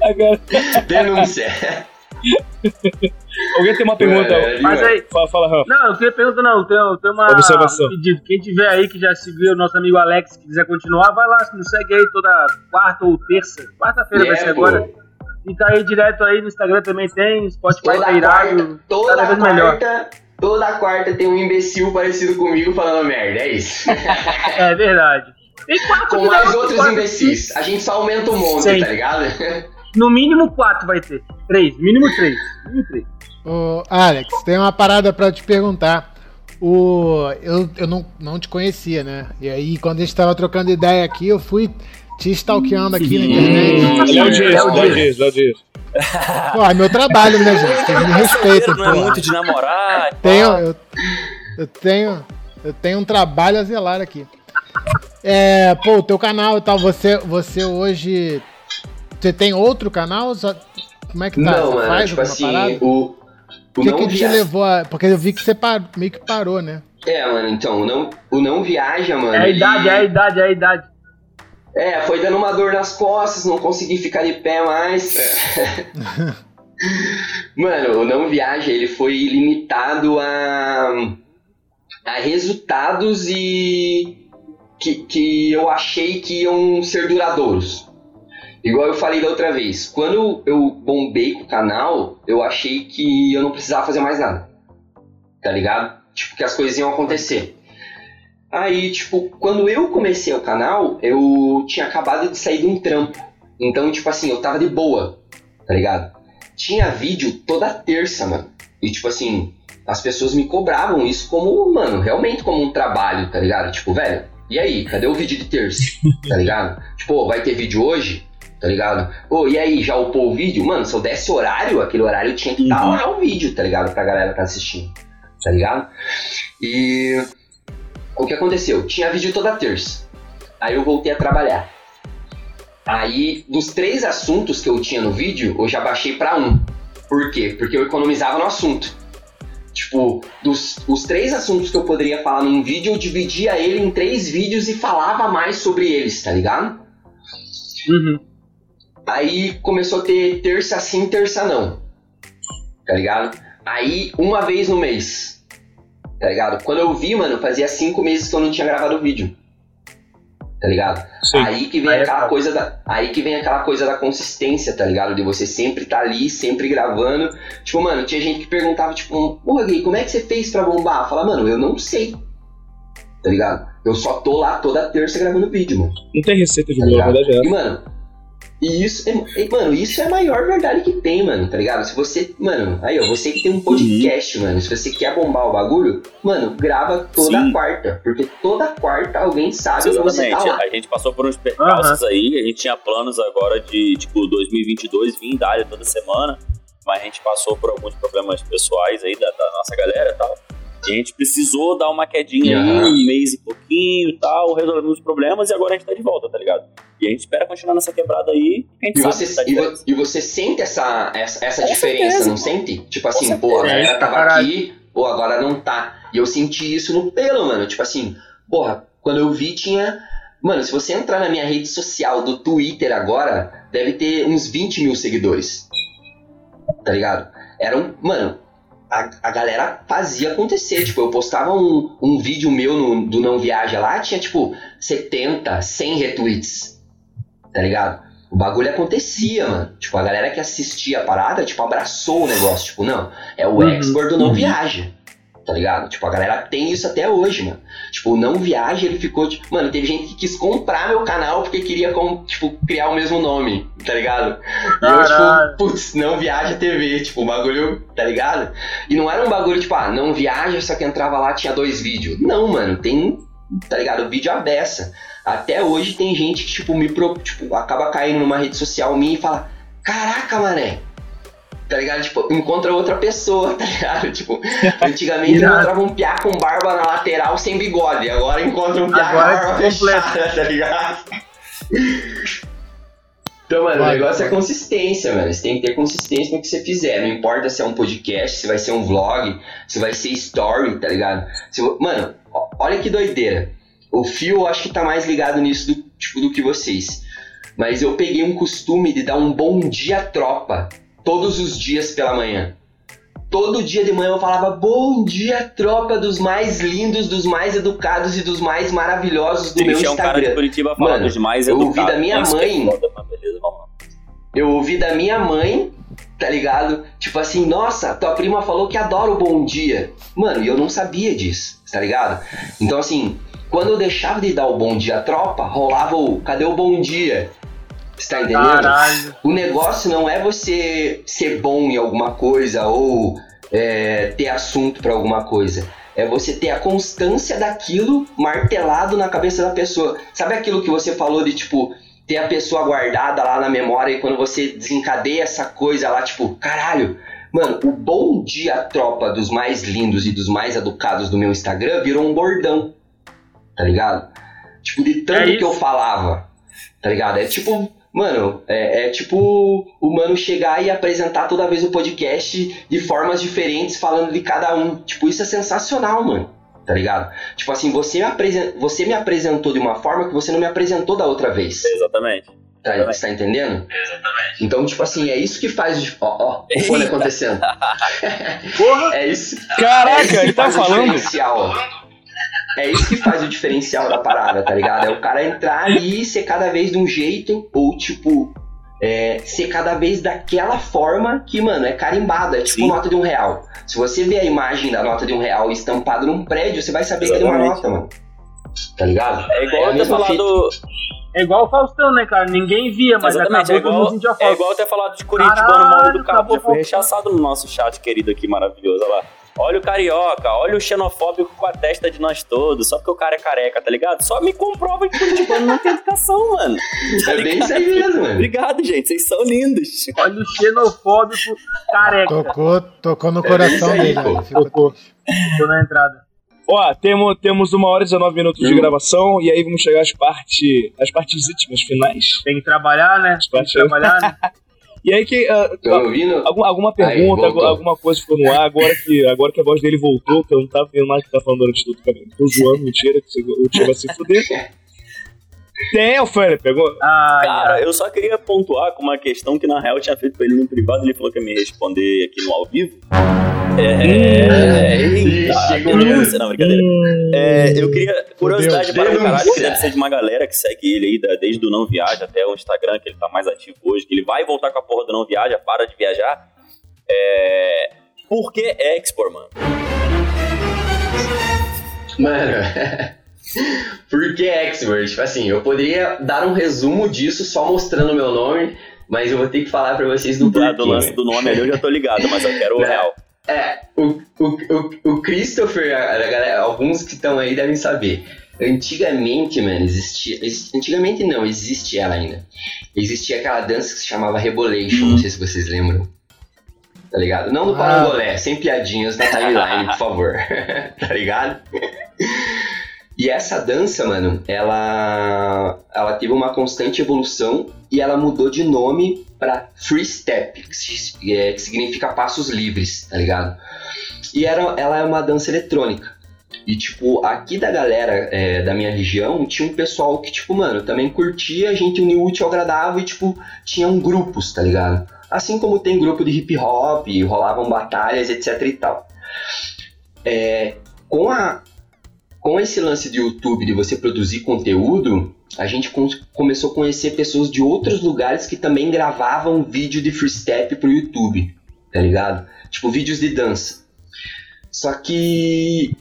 Agora, Denúncia. alguém tem uma pergunta? Mano, Mas aí, Fala, fala, Rafa. Não, eu queria perguntar, não, tem, tem uma Observação. um pedido. Quem tiver aí que já seguiu o nosso amigo Alex, que quiser continuar, vai lá, nos segue aí toda quarta ou terça. Quarta-feira vai É, ser pô. agora. Fica aí direto aí no Instagram também tem, Spotify Toda tá irado. quarta, toda cada vez melhor. quarta, toda quarta tem um imbecil parecido comigo falando merda, é isso. É verdade. Tem quatro Com mais outros quatro, imbecis. A gente só aumenta o monte, Sim. tá ligado? No mínimo quatro vai ter. Três, mínimo três. Mínimo três. Ô, Alex, tem uma parada pra te perguntar. O, eu eu não, não te conhecia, né? E aí, quando a gente tava trocando ideia aqui, eu fui te stalkeando aqui na internet. Léo Dias, Léo Dias, Léo Dias. Pô, é meu trabalho, né, gente? Vocês me respeitam, Não é muito de namorar. e Tenho, eu, eu tenho, eu tenho um trabalho a zelar aqui. É, pô, o teu canal e tal, você, você hoje. Você tem outro canal? Só- como é que tá? não, você mano, faz tipo assim, parada? o. O que, não que te via- levou a. Porque eu vi que você par- meio que parou, né? É, mano, então, o não, o não viaja, mano. É a idade, ele- é a idade, é a idade. É, foi dando uma dor nas costas, não consegui ficar de pé mais. Mano, o não viaja, ele foi limitado a, a resultados e que, que eu achei que iam ser duradouros. Igual eu falei da outra vez, quando eu bombei com o canal, eu achei que eu não precisava fazer mais nada. Tá ligado? Tipo, que as coisas iam acontecer. Aí, tipo, quando eu comecei o canal, eu tinha acabado de sair de um trampo. Então, tipo assim, eu tava de boa, tá ligado? Tinha vídeo toda terça, mano. E, tipo assim, as pessoas me cobravam isso como, mano, realmente como um trabalho, tá ligado? Tipo, velho, e aí, cadê o vídeo de terça? Tá ligado? Tipo, "Ô, vai ter vídeo hoje? Tá ligado? Ô, e aí, já upou o vídeo? Mano, se eu desse horário, aquele horário tinha que estar Uhum. lá o vídeo, tá ligado? Pra galera que tá assistindo, tá ligado? E o que aconteceu? Tinha vídeo toda terça. Aí eu voltei a trabalhar. Aí, dos três assuntos que eu tinha no vídeo, eu já baixei pra um. Por quê? Porque eu economizava no assunto. Tipo, dos os três assuntos que eu poderia falar num vídeo, eu dividia ele em três vídeos e falava mais sobre eles, tá ligado? Uhum. Aí começou a ter terça sim, terça não. Tá ligado? Aí, uma vez no mês. Tá ligado? Quando eu vi, mano, fazia cinco meses que eu não tinha gravado o vídeo. Tá ligado? Sim. Aí que vem Aí é aquela foda. coisa da. Aí que vem aquela coisa da consistência, tá ligado? De você sempre tá ali, sempre gravando. Tipo, mano, tinha gente que perguntava, tipo, porra, Gui, como é que você fez pra bombar? Fala, mano, eu não sei. Tá ligado? Eu só tô lá toda terça gravando vídeo, mano. Não tem receita de Tá bolo, verdade é E, mano, e isso, é, e, mano, isso é a maior verdade que tem, mano, tá ligado? Se você, mano, aí ó, você que tem um podcast, mano, se você quer bombar o bagulho, mano, grava toda Sim. quarta, porque toda quarta alguém sabe que você tá Exatamente. lá. A gente passou por uns percalços aí, a gente tinha planos agora de, tipo, 2022 vir dália toda semana, mas a gente passou por alguns problemas pessoais aí da, da nossa galera e tal. E a gente precisou dar uma quedinha aí, um mês e pouquinho e tal, resolvemos os problemas e agora a gente tá de volta, tá ligado? E a gente espera continuar nessa quebrada aí, porque a gente E sabe você, que tá e, vo- e você sente essa, essa, essa Com diferença, certeza, não pô. sente? Tipo assim, certeza. pô, a galera É, tava aqui, pô, agora não tá. E eu senti isso no pelo, mano. Tipo assim, porra, quando eu vi tinha. Mano, se você entrar na minha rede social do Twitter agora, deve ter uns 20 mil seguidores. Tá ligado? Era um. Mano, a, a galera fazia acontecer. Tipo, eu postava um, um vídeo meu no, do Não Viaja lá, tinha tipo 70, 100 retweets. Tá ligado? O bagulho acontecia, mano. Tipo, a galera que assistia a parada, tipo, abraçou o negócio. Tipo, não, é o Uhum, expert do Não uhum. Viaja. Tá ligado? Tipo, a galera tem isso até hoje, mano. Tipo, Não Viaja, ele ficou, tipo... Mano, teve gente que quis comprar meu canal porque queria, tipo, criar o mesmo nome, tá ligado? E eu, tipo, putz, Não Viaja TV, tipo, o bagulho, tá ligado? E não era um bagulho, tipo, ah, Não Viaja, só que entrava lá, tinha dois vídeos. Não, mano, tem, tá ligado? Vídeo à beça. Até hoje tem gente que, tipo, me pro, tipo, acaba caindo numa rede social minha e fala, caraca, mané. Tá ligado? Tipo, encontra outra pessoa, tá ligado? Tipo, antigamente encontrava um piá com barba na lateral sem bigode. Agora encontra um piá Agora com barba completa. fechada, tá ligado? Então, mano, o Vai, negócio é vai. consistência, mano. Você tem que ter consistência no que você fizer. Não importa se é um podcast, se vai ser um vlog, se vai ser story, tá ligado? Se Mano, olha que doideira. O Fio, eu acho que tá mais ligado nisso do, tipo, do que vocês. Mas eu peguei um costume de dar um bom dia tropa todos os dias pela manhã. Todo dia de manhã eu falava bom dia tropa dos mais lindos, dos mais educados e dos mais maravilhosos do meu Triste é um cara de. Curitiba falando Mano, dos mais eu ouvi educados. da minha Isso que é mãe. foda, beleza. Eu ouvi da minha mãe, tá ligado? Tipo assim, nossa, tua prima falou que adora o bom dia. Mano, e eu não sabia disso, tá ligado? Então assim, quando eu deixava de dar o bom dia à tropa, rolava o cadê o bom dia? Você tá entendendo? Caralho. O negócio não é você ser bom em alguma coisa ou é, ter assunto pra alguma coisa. É você ter a constância daquilo martelado na cabeça da pessoa. Sabe aquilo que você falou de tipo ter a pessoa guardada lá na memória e quando você desencadeia essa coisa lá, tipo, caralho, mano, o bom dia tropa dos mais lindos e dos mais educados do meu Instagram virou um bordão. Tá ligado? Tipo, de tanto É que eu falava. Tá ligado? É tipo, mano, é, é tipo o mano chegar e apresentar toda vez o podcast de formas diferentes, falando de cada um. Tipo, isso é sensacional, mano. Tá ligado? Tipo assim, você me, apresen- você me apresentou de uma forma que você não me apresentou da outra vez. Exatamente. Tá, Exatamente. você tá entendendo? Exatamente. Então, tipo assim, é isso que faz. Ó, ó, o fone acontecendo. Porra. É isso. é isso Caraca, que ele tá falando. É isso que faz o diferencial da parada, tá ligado? É o cara entrar ali e ser cada vez de um jeito, ou tipo, é, ser cada vez daquela forma que, mano, é carimbada, é tipo Sim. nota de um real. Se você vê a imagem da nota de um real estampada num prédio, você vai saber que é uma Exatamente. nota, mano. Tá ligado? É igual É eu ter falado. É igual o Faustão, né, cara? Ninguém via, mas Exatamente, acabou é igual, mundo já é igual eu ter falado de Curitibano Caralho, mal educado. acabou Já com- rechaçado no nosso chat querido aqui, maravilhoso. Olha lá. Olha o carioca, olha o xenofóbico com a testa de nós todos, só porque o cara é careca, tá ligado? Só me comprova que Curitibano não tem educação, mano. Tá É bem isso aí mesmo, mano. Obrigado, gente, vocês são lindos. Olha o xenofóbico careca. Tocou, tocou no É coração aí, dele. pô. Tocou. Tô na entrada. Ó, temos, temos uma hora e 19 minutos de Hum. gravação e aí vamos chegar às partes, às partes íntimas finais. Tem que trabalhar, né? Tem que trabalhar, né? E aí que algum- alguma Aí, pergunta, voltou. alguma, alguma coisa ficou no ar agora que agora que a voz dele voltou, que eu não tava vendo mais o que tá falando durante tudo, cara. Tô zoando, mentira, que você- o tio vai se fuder. Tem, Ofélia, pegou? Ah, Cara, eu só queria pontuar com uma questão que na real eu tinha feito pra ele no privado, ele falou que ia me responder aqui no ao vivo. É. Eita, chegou denúncia, não, brincadeira. É, eu queria. Curiosidade para o caralho, que deve ser de uma galera que segue ele aí, da- desde o Não Viaja até o Instagram, que ele tá mais ativo hoje, que ele vai voltar com a porra do Não Viaja, para de viajar. É. Por que Expor, mano? Mano, por que Expert? Tipo assim, eu poderia dar um resumo disso só mostrando o meu nome, mas eu vou ter que falar pra vocês do Do, porquê. do lance do nome ali eu já tô ligado, mas eu quero o real. É, o, o, o, o Christopher, galera, alguns que estão aí devem saber. Antigamente, mano, existia. ex- Antigamente não, existe ela ainda. Existia aquela dança que se chamava Rebolation, não sei se vocês lembram. tá ligado? Não no Ah. Parangolé, sem piadinhas na timeline, por favor, tá ligado? E essa dança, mano, ela, ela teve uma constante evolução e ela mudou de nome pra Free Step, é, que significa passos livres, tá ligado? E era, ela é uma dança eletrônica. E, tipo, aqui da galera é, da minha região, tinha um pessoal que, tipo, mano, também curtia, a gente uniu útil ao agradável e, tipo, tinham grupos, tá ligado? Assim como tem grupo de hip hop, rolavam batalhas, etc e tal. É, com, a, com esse lance de YouTube, de você produzir conteúdo, a gente com- começou a conhecer pessoas de outros lugares que também gravavam vídeo de freestep pro YouTube, tá ligado? Tipo, vídeos de dança. Só que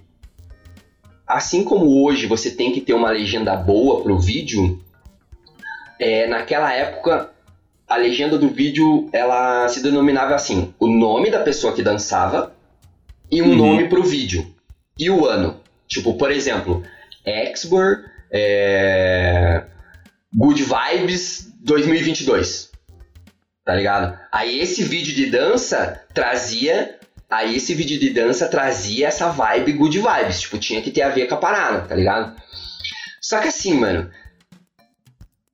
assim como hoje você tem que ter uma legenda boa pro vídeo, é, naquela época a legenda do vídeo ela se denominava assim: o nome da pessoa que dançava e um Uhum. nome pro vídeo e o ano. Tipo, por exemplo, Exbor, é, Good Vibes 2022. Tá ligado? Aí esse vídeo de dança trazia Aí esse vídeo de dança trazia essa vibe good vibes, tipo, tinha que ter a ver com a parada, tá ligado? Só que assim, mano,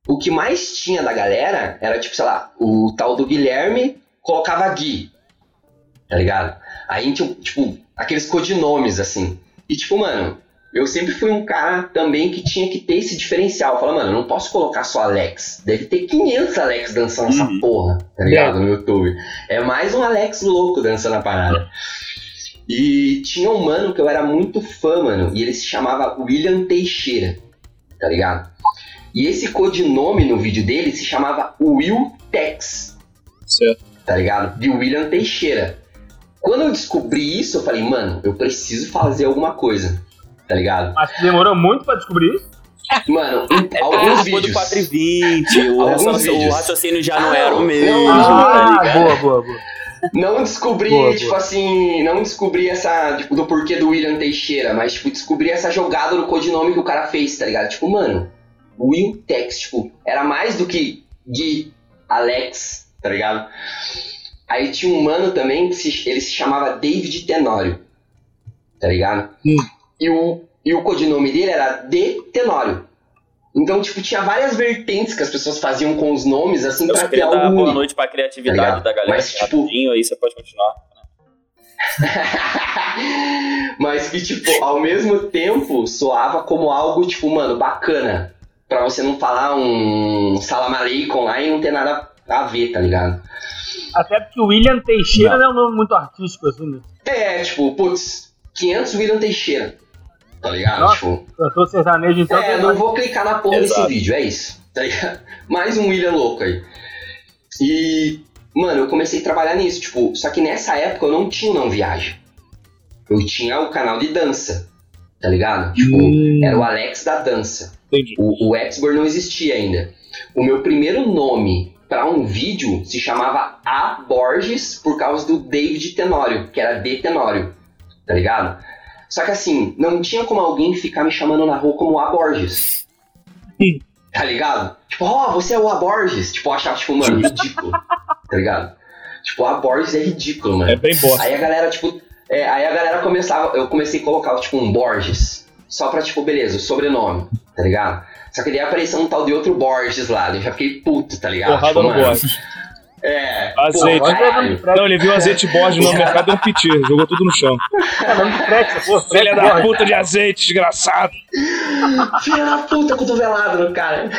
o que mais tinha da galera era, tipo, sei lá, o tal do Guilherme colocava Gui, tá ligado? Aí tinha, tipo, aqueles codinomes, assim. E, tipo, mano, eu sempre fui um cara também que tinha que ter esse diferencial. Fala, mano, eu não posso colocar só Alex. Deve ter 500 Alex dançando essa Uhum. porra, tá ligado? No YouTube. É mais um Alex louco dançando a parada. E tinha um mano que eu era muito fã, mano, e ele se chamava William Teixeira, tá ligado? E esse codinome no vídeo dele se chamava Will Tex, Certo. tá ligado? De William Teixeira. Quando eu descobri isso, eu falei, mano, eu preciso fazer alguma coisa, tá ligado? Mas demorou muito pra descobrir isso. Mano, em É porque alguns vídeos. 4 e 20, o, Alguns raciocínio- o vídeos. raciocínio já Ah, não era o mesmo. não, tá Ah, ligado? boa, boa, boa. Não descobri, Boa, tipo boa. assim, não descobri essa, tipo, do porquê do William Teixeira, mas, tipo, descobri essa jogada no codinome que o cara fez, tá ligado? Tipo, mano, Will Tex, tipo, era mais do que Gui, Alex, tá ligado? Aí tinha um mano também que se- ele se chamava David Tenório, tá ligado? Hum. E, o, e o codinome dele era D Tenório. Então, tipo, tinha várias vertentes que as pessoas faziam com os nomes, assim, Eu pra só ter queria dar algo boa noite pra Tá criatividade ligado? da galera Mas, tipo- rapidinho, aí você pode continuar. Mas que, tipo, ao mesmo tempo soava como algo, tipo, mano, bacana. Pra você não falar um salam aleikum lá e não ter nada a ver, tá ligado? Até porque o William Teixeira não é um nome muito artístico, assim, né? É, tipo, putz, 500 William Teixeira. Tá ligado? Nossa. Tipo, Cantor sertanejo, então. é, não vou clicar na porra Exato. desse vídeo, é isso. Tá ligado? Mais um William louco aí. E, mano, eu comecei a trabalhar nisso, tipo, só que nessa época eu não tinha o Não Viagem. Eu tinha o canal de dança, tá ligado? Tipo, Hum. era o Alex da dança. Entendi. O, o Exbor não existia ainda. O meu primeiro nome para um vídeo se chamava A Borges por causa do David Tenório, que era D Tenório, tá ligado? Só que assim, não tinha como alguém ficar me chamando na rua como A Borges. Sim. Tá ligado? Tipo, ó, você é o A Borges. Tipo, eu achava, tipo, mano, ridículo. tá ligado? Tipo, A Borges é ridículo, mano. É bem bosta. Aí a galera, tipo, é, aí a galera começava, eu comecei a colocar, tipo, um Borges, só pra, tipo, beleza, o sobrenome, tá ligado? Só que daí apareceu um tal de outro Borges lá, eu já fiquei puto, tá ligado? Porrada tipo, no Borges. É, Azeite. caralho. Não, ele viu azeite Borges no mercado e deu um piti. Jogou tudo no chão. Pô. Filha da puta de azeite, desgraçado. Filha da puta, cotovelado no cara.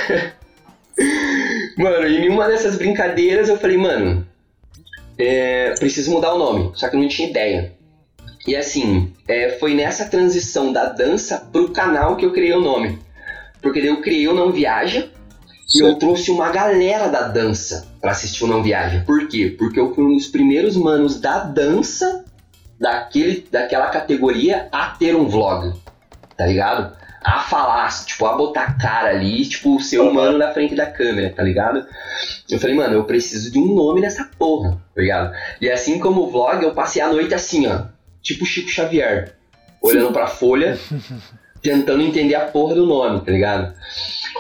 Mano, e em uma dessas brincadeiras eu falei, mano, é, preciso mudar o nome, só que eu não tinha ideia. E assim, é, foi nessa transição da dança pro canal que eu criei o nome. Porque daí eu criei o Não Viaja e eu trouxe uma galera da dança pra assistir o Não Viaja. Por quê? Porque eu fui um dos primeiros manos da dança daquele, daquela categoria a ter um vlog, tá ligado? A falar, tipo, a botar a cara ali, tipo, ser humano na frente da câmera, tá ligado? Eu falei, mano, eu preciso de um nome nessa porra, tá ligado? E assim como o vlog, eu passei a noite assim, ó, tipo Chico Xavier, olhando pra folha, tentando entender a porra do nome, tá ligado?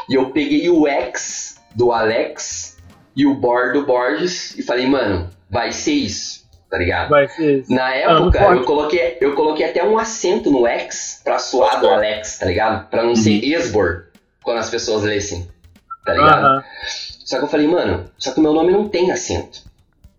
E eu peguei o X do Alex e o Bor do Borges e falei, mano, vai ser isso, tá ligado? Vai ser isso. Na Ah, época, forte. eu coloquei, eu coloquei até um acento no X pra suar do Alex, tá ligado? Pra não ser esbor quando as pessoas lessem, tá ligado? Só que eu falei, mano, só que o meu nome não tem acento,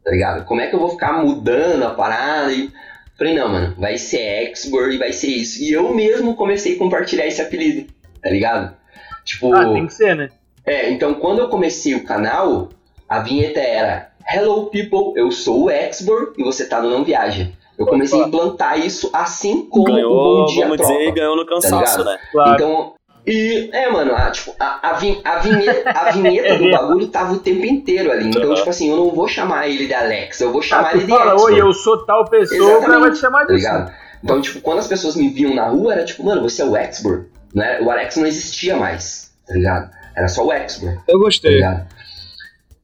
tá ligado? Como é que eu vou ficar mudando a parada? E... Falei, não, mano, vai ser Xbor e vai ser isso. E eu mesmo comecei a compartilhar esse apelido, tá ligado? Tipo, Ah, tem que ser, né? é, então quando eu comecei o canal, a vinheta era Hello people, eu sou o Xbor e você tá no Não Viaja. Eu comecei a implantar isso assim como o Ganhou, Bom Dia vamos Tropa. dizer, ganhou no cansaço, ligado? né? Claro. Então, e, é, mano, a, tipo, a, a, vin- a vinheta, a vinheta do bagulho tava o tempo inteiro ali. Então, Uhum. tipo assim, eu não vou chamar ele de Alex, eu vou chamar Ah, ele de fala, Xbor, oi, eu sou tal pessoa, o cara vai te chamar tá disso. ligado? Então, tipo, quando as pessoas me viam na rua, era tipo, mano, você é o Xbor, né? O Alex não existia mais, tá ligado? Era só o Xbor, Eu tá gostei. ligado?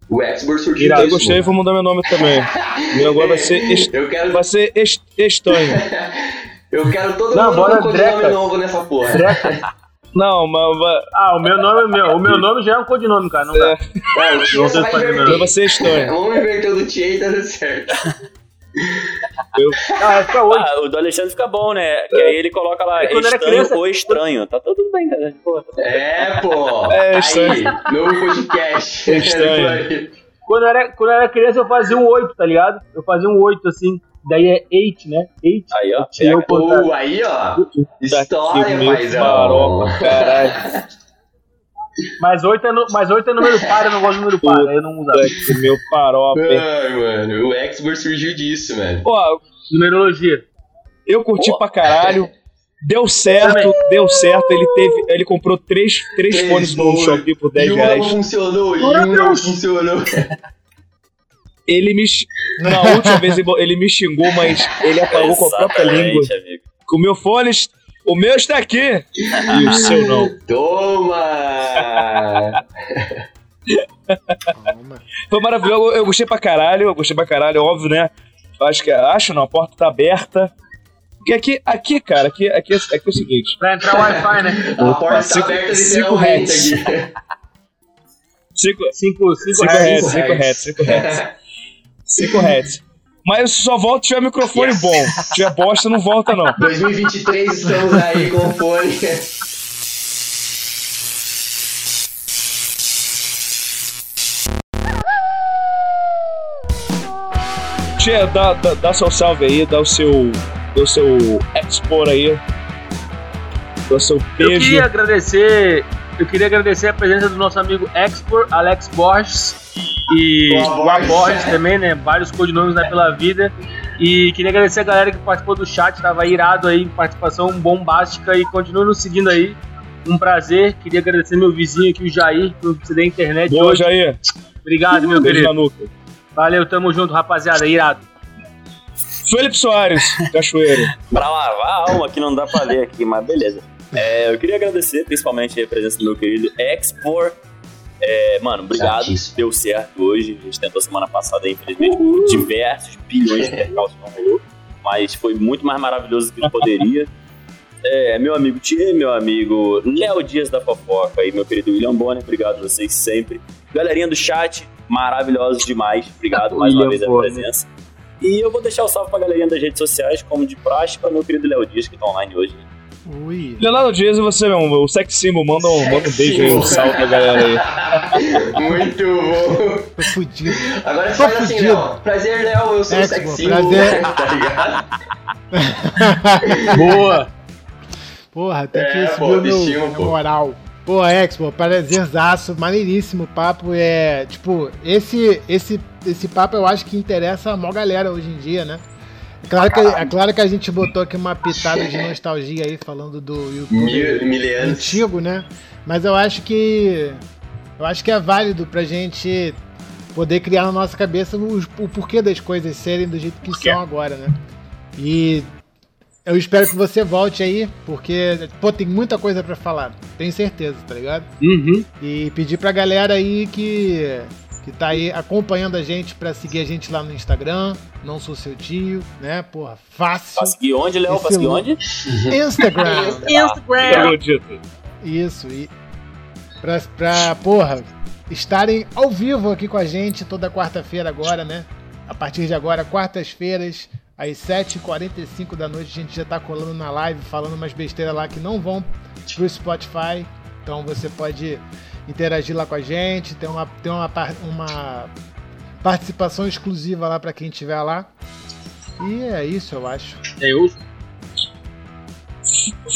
O Xbor surgiu Eu disso, gostei, mano. vou mudar meu nome também. Meu agora vai ser, est... Eu quero, vai ser est... estranho. eu quero todo Não, mundo com codinome Dreca. novo nessa porra. Não, mas Ah, o meu nome, meu, o meu nome já é um codinome, cara. Não dá. É, o Tia tem vai inverter. vai ser estranho. Vamos inverter o do Tia e tá tudo certo. Ah, é pra hoje. Ah, o do Alexandre fica bom, né? Que aí ele coloca lá É quando era estranho criança- ou estranho. Tá tudo bem, cara. Pô, tá É, pô. É, Aí, estranho. novo podcast. É estranho. Aí. Quando eu, era, quando eu era criança, eu fazia um 8, tá ligado? Eu fazia um 8, assim. Daí é 8, né? 8. Aí, ó. Eu contava. Pô, aí, ó. História, paizão. caralho. Mas 8 é, nu- mas 8 é número par, eu não gosto de número par. Aí eu não que meu hein? Ai, mano, o Xbox surgiu disso, mano. Pô, Numerologia. eu curti Pô. pra caralho. Deu certo, deu certo. Ele teve. Ele comprou três, três Três fones no. Shopee por 10 e um não reais. funcionou, e um não funcionou. Ele me. Na última vez ele- me xingou, mas ele apagou com a própria língua. amigo. Com o meu fone. O meu está aqui. E o seu não. Toma! Foi maravilhoso. Eu, eu gostei pra caralho. Eu gostei pra caralho, óbvio, né? Acho que. Acho não, a porta tá aberta. Porque aqui, aqui, cara, aqui, aqui, é- aqui é o seguinte. Pra entrar Wi-Fi, né? A porta tá cinco- aberta cinco literalmente hertz. aqui. 5 5 5 reais. hertz, 5 hertz, 5 hertz. 5 hertz. Mas só volta se tiver microfone Yes. bom. Se tiver bosta, não volta, não. 2023 estamos aí com o fone. Tia, dá, dá, dá seu salve aí, dá o seu. Dá o seu expor aí. Dá o seu Eu beijo. queria agradecer. Eu queria agradecer a presença do nosso amigo Expor, Alex Borges e o Borges. Borges também, né? Vários codinomes né, pela vida. E queria agradecer a galera que participou do chat, tava irado aí, participação bombástica e continue nos seguindo aí. Um prazer. Queria agradecer meu vizinho aqui, o Jair, por ceder a internet Boa, hoje. Jair. Obrigado, meu Beijo querido. Valeu, tamo junto, rapaziada. Irado. Felipe Soares, Cachoeiro. Pra lavar a alma que não dá pra ler aqui, mas beleza. É, eu queria agradecer principalmente a presença do meu querido Expor. É, mano, obrigado. Certíssimo. Deu certo hoje. A gente tentou semana passada, infelizmente, por diversos bilhões de percalços não rolou. Mas foi muito mais maravilhoso do que poderia. É, meu amigo Tia, meu amigo Léo Dias da Fofoca e meu querido William Bonner, obrigado a vocês sempre. Galerinha do chat, maravilhosos demais. Obrigado mais uma vez a Bonner. presença. E eu vou deixar o salve pra galerinha das redes sociais, como de praxe, pra meu querido Léo Dias, que tá online hoje. Ui. Leonardo Dias e você, meu, o sex symbol, manda um, manda um beijo aí, um salve pra galera aí. Muito bom. Tô fudido. Agora Tô você faz assim, fudido. Léo. Prazer, Léo. Eu sou o sex symbol, prazer. tá ligado? Boa! Porra, tem É, que subir o meu, pô. moral. Pô, Expo, prazerzaço, maneiríssimo papo. É, tipo, esse, esse, esse papo eu acho que interessa a maior galera hoje em dia, né? É claro, que, é claro que a gente botou aqui uma pitada de nostalgia aí, falando do YouTube Mil, antigo, né? Mas eu acho que eu acho que é válido pra gente poder criar na nossa cabeça os- o porquê das coisas serem do jeito que são agora, né? E eu espero que você volte aí, porque pô, tem muita coisa pra falar, tenho certeza, tá ligado? Uhum. E pedir pra galera aí que que tá aí acompanhando a gente pra seguir a gente lá no Instagram, não sou seu tio, né? Porra, fácil. Pra seguir onde, Léo? Pra Esse seguir onde? Instagram. Instagram. Isso, e pra, pra, porra, estarem ao vivo aqui com a gente toda quarta-feira agora, né? A partir de agora, quartas-feiras, às 7h45 da noite, a gente já tá colando na live, falando umas besteiras lá que não vão pro Spotify. Então você pode interagir lá com a gente, ter uma, ter uma, uma participação exclusiva lá para quem estiver lá. E é isso, eu acho. É, Eu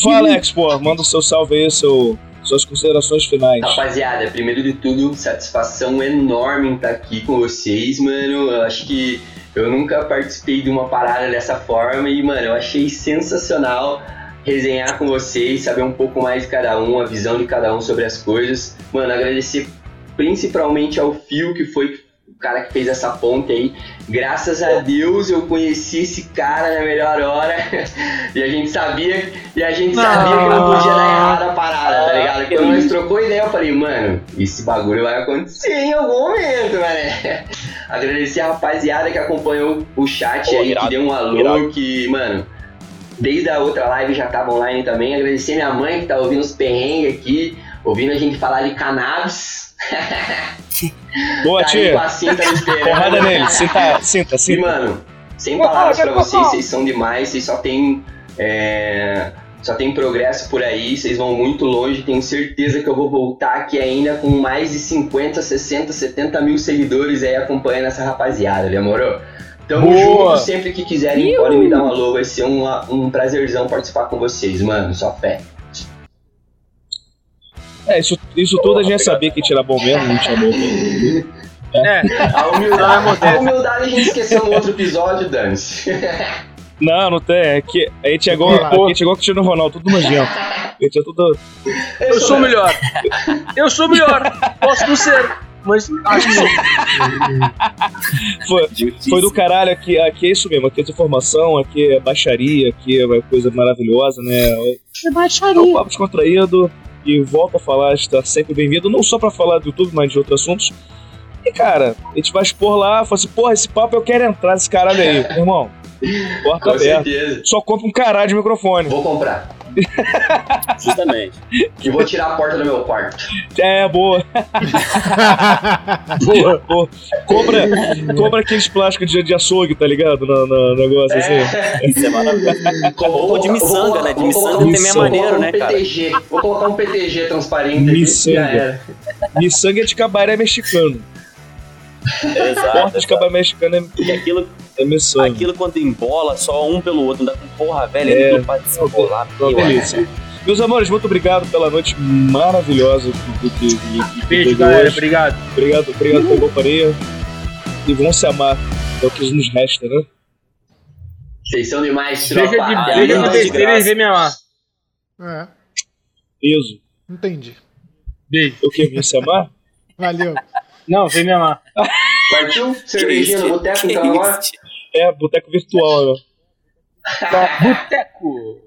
Fala, Alex, pô, manda o seu salve aí, seu, suas considerações finais. Rapaziada, primeiro de tudo, satisfação enorme em estar aqui com vocês, mano. Eu acho que eu nunca participei de uma parada dessa forma e, mano, eu achei sensacional resenhar com vocês, saber um pouco mais de cada um, a visão de cada um sobre as coisas. Mano, agradecer principalmente ao Fio, que foi o cara que fez essa ponte aí. Graças a Deus eu conheci esse cara na melhor hora. e a gente sabia, e a gente sabia que não podia dar errado a parada, tá ligado? Quando nós trocou ideia, eu falei, mano, esse bagulho vai acontecer em algum momento, mané. Agradecer a rapaziada que acompanhou o chat Pô, aí, irado, que deu um alô, irado. que, mano, desde a outra live já tava online também. Agradecer minha mãe que tá ouvindo os perrengues aqui, ouvindo a gente falar de cannabis. Boa, tá aí com a tia. cinta. Porrada nele. Sinta, sinta, E, sinta. mano, sem palavras pra vocês, vocês são demais, vocês só tem. é, só tem progresso por aí, vocês vão muito longe, tenho certeza que eu vou voltar aqui ainda com mais de 50, 60, 70 mil seguidores aí acompanhando essa rapaziada, demorou? Tamo Boa! junto, sempre que quiserem podem me dar um alô, vai ser um, um prazerzão participar com vocês, mano, só fé. É, isso, isso tudo a gente sabia que tirar bom mesmo, não tinha bom mesmo. É, A humildade, a humildade a gente esqueceu no outro episódio, Dance. Não, não tem. É que a gente chegou, Vai lá. a gente o Cristiano Ronaldo, tudo nojento. A gente é tudo. eu sou o melhor. Eu sou o melhor. Posso não ser, mas acho que sou. Foi, foi do caralho aqui, aqui é isso mesmo, aqui é desinformação, aqui é baixaria, aqui é uma coisa maravilhosa, né? É baixaria. É um papo descontraído e volto a falar, está sempre bem-vindo, não só pra falar do YouTube, mas de outros assuntos. E cara, a gente vai expor lá, fala assim, porra, esse papo eu quero entrar nesse caralho aí, irmão. Porta Com aberta. certeza. Só compra um caralho de microfone. Vou comprar. Justamente. E vou tirar a porta do meu quarto. É, boa. boa, boa. Compra, compra aqueles plásticos de, de açougue, tá ligado? No, no negócio assim. Isso é maravilhoso. Ou de miçanga, né? De miçanga também é maneiro, né, cara? PTG. Vou colocar um PTG transparente aqui. Miçanga. Miçanga é de cabaré mexicano. Exato. Porta de cabaré mexicano é, E aquilo, é miçanga. aquilo quando embola só um pelo outro, não dá com porra, velho, É. é. para de se embolar. Uma meu delícia. Meus amores, muito obrigado pela noite maravilhosa que, que, que, Beijo, galera. hoje. Obrigado. Obrigado, obrigado pela companhia. E vão se amar. É o que nos resta, né? Vocês são demais, tropa. de, Ah, deixa não, de de besteira e graça. vem me amar. É, Isso. entendi. Beijo. Eu que vim se amar? Valeu. Não, vem me amar. Partiu? Cervejinha no boteco, então isso? É, boteco virtual, né? Boteco.